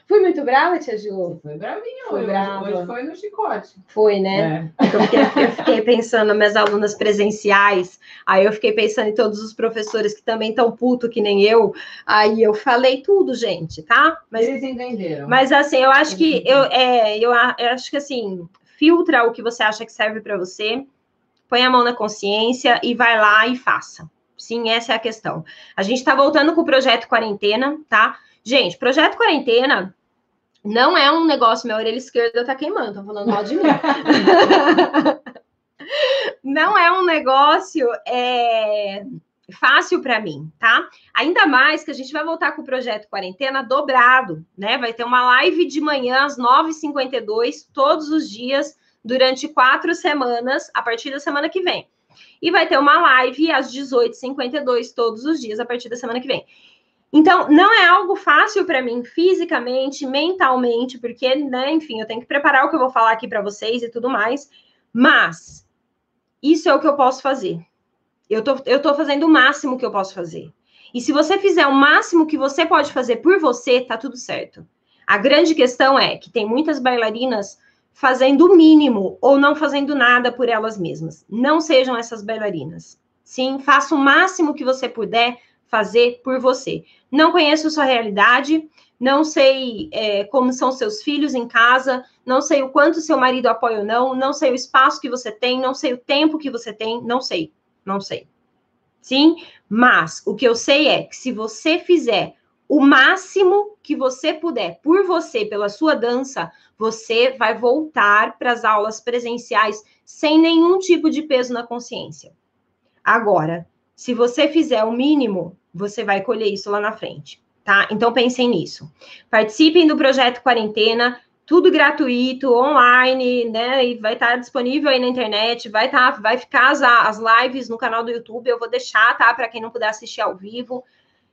Fui muito brava, tia Ju? Foi bravinha foi hoje. Brava. Hoje foi no chicote. Foi, né? É. Eu, fiquei, eu fiquei pensando nas minhas alunas presenciais, aí eu fiquei pensando em todos os professores que também estão puto que nem eu. Aí eu falei tudo, gente, tá? Mas, Eles entenderam. Mas assim, eu acho que eu, é, eu, eu acho que assim, filtra o que você acha que serve para você, põe a mão na consciência e vai lá e faça. Sim, essa é a questão. A gente está voltando com o projeto quarentena, tá? Gente, projeto quarentena não é um negócio, minha orelha esquerda tá queimando, tô falando mal de mim. [LAUGHS] não é um negócio é, fácil para mim, tá? Ainda mais que a gente vai voltar com o projeto quarentena dobrado, né? Vai ter uma live de manhã às 9h52, todos os dias, durante quatro semanas, a partir da semana que vem. E vai ter uma live às 18h52, todos os dias, a partir da semana que vem. Então, não é algo fácil para mim fisicamente, mentalmente, porque, né, enfim, eu tenho que preparar o que eu vou falar aqui para vocês e tudo mais, mas isso é o que eu posso fazer. Eu tô, eu tô fazendo o máximo que eu posso fazer. E se você fizer o máximo que você pode fazer por você, tá tudo certo. A grande questão é que tem muitas bailarinas fazendo o mínimo ou não fazendo nada por elas mesmas. Não sejam essas bailarinas. Sim, faça o máximo que você puder fazer por você. Não conheço sua realidade, não sei é, como são seus filhos em casa, não sei o quanto seu marido apoia ou não, não sei o espaço que você tem, não sei o tempo que você tem, não sei, não sei. Sim, mas o que eu sei é que se você fizer o máximo que você puder por você, pela sua dança, você vai voltar para as aulas presenciais sem nenhum tipo de peso na consciência. Agora, se você fizer o mínimo, você vai colher isso lá na frente, tá? Então pensem nisso. Participem do projeto Quarentena, tudo gratuito, online, né? E vai estar disponível aí na internet, vai estar, vai ficar as, as lives no canal do YouTube, eu vou deixar, tá? Para quem não puder assistir ao vivo.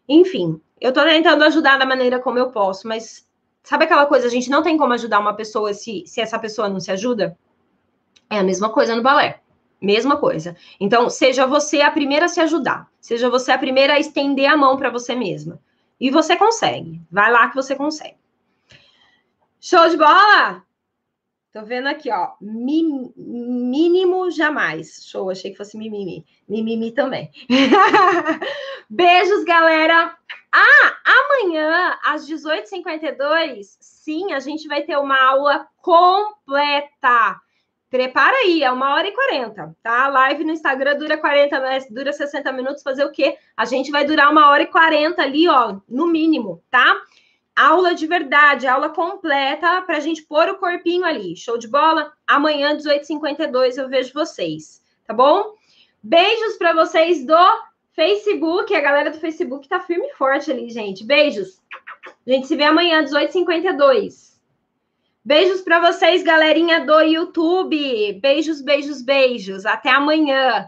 Enfim, eu tô tentando ajudar da maneira como eu posso, mas sabe aquela coisa, a gente não tem como ajudar uma pessoa se, se essa pessoa não se ajuda? É a mesma coisa no balé. Mesma coisa. Então, seja você a primeira a se ajudar. Seja você a primeira a estender a mão para você mesma. E você consegue. Vai lá que você consegue. Show de bola? Tô vendo aqui, ó. Mi, mínimo jamais. Show, achei que fosse mimimi. Mimimi também. [LAUGHS] Beijos, galera. Ah, amanhã, às 18h52, sim, a gente vai ter uma aula completa Prepara aí, é uma hora e quarenta, tá? A live no Instagram dura 40, dura 60 minutos, fazer o quê? A gente vai durar uma hora e quarenta ali, ó, no mínimo, tá? Aula de verdade, aula completa para a gente pôr o corpinho ali. Show de bola? Amanhã, 18h52, eu vejo vocês, tá bom? Beijos para vocês do Facebook, a galera do Facebook tá firme e forte ali, gente. Beijos. A gente se vê amanhã, 18h52. Beijos para vocês, galerinha do YouTube. Beijos, beijos, beijos. Até amanhã.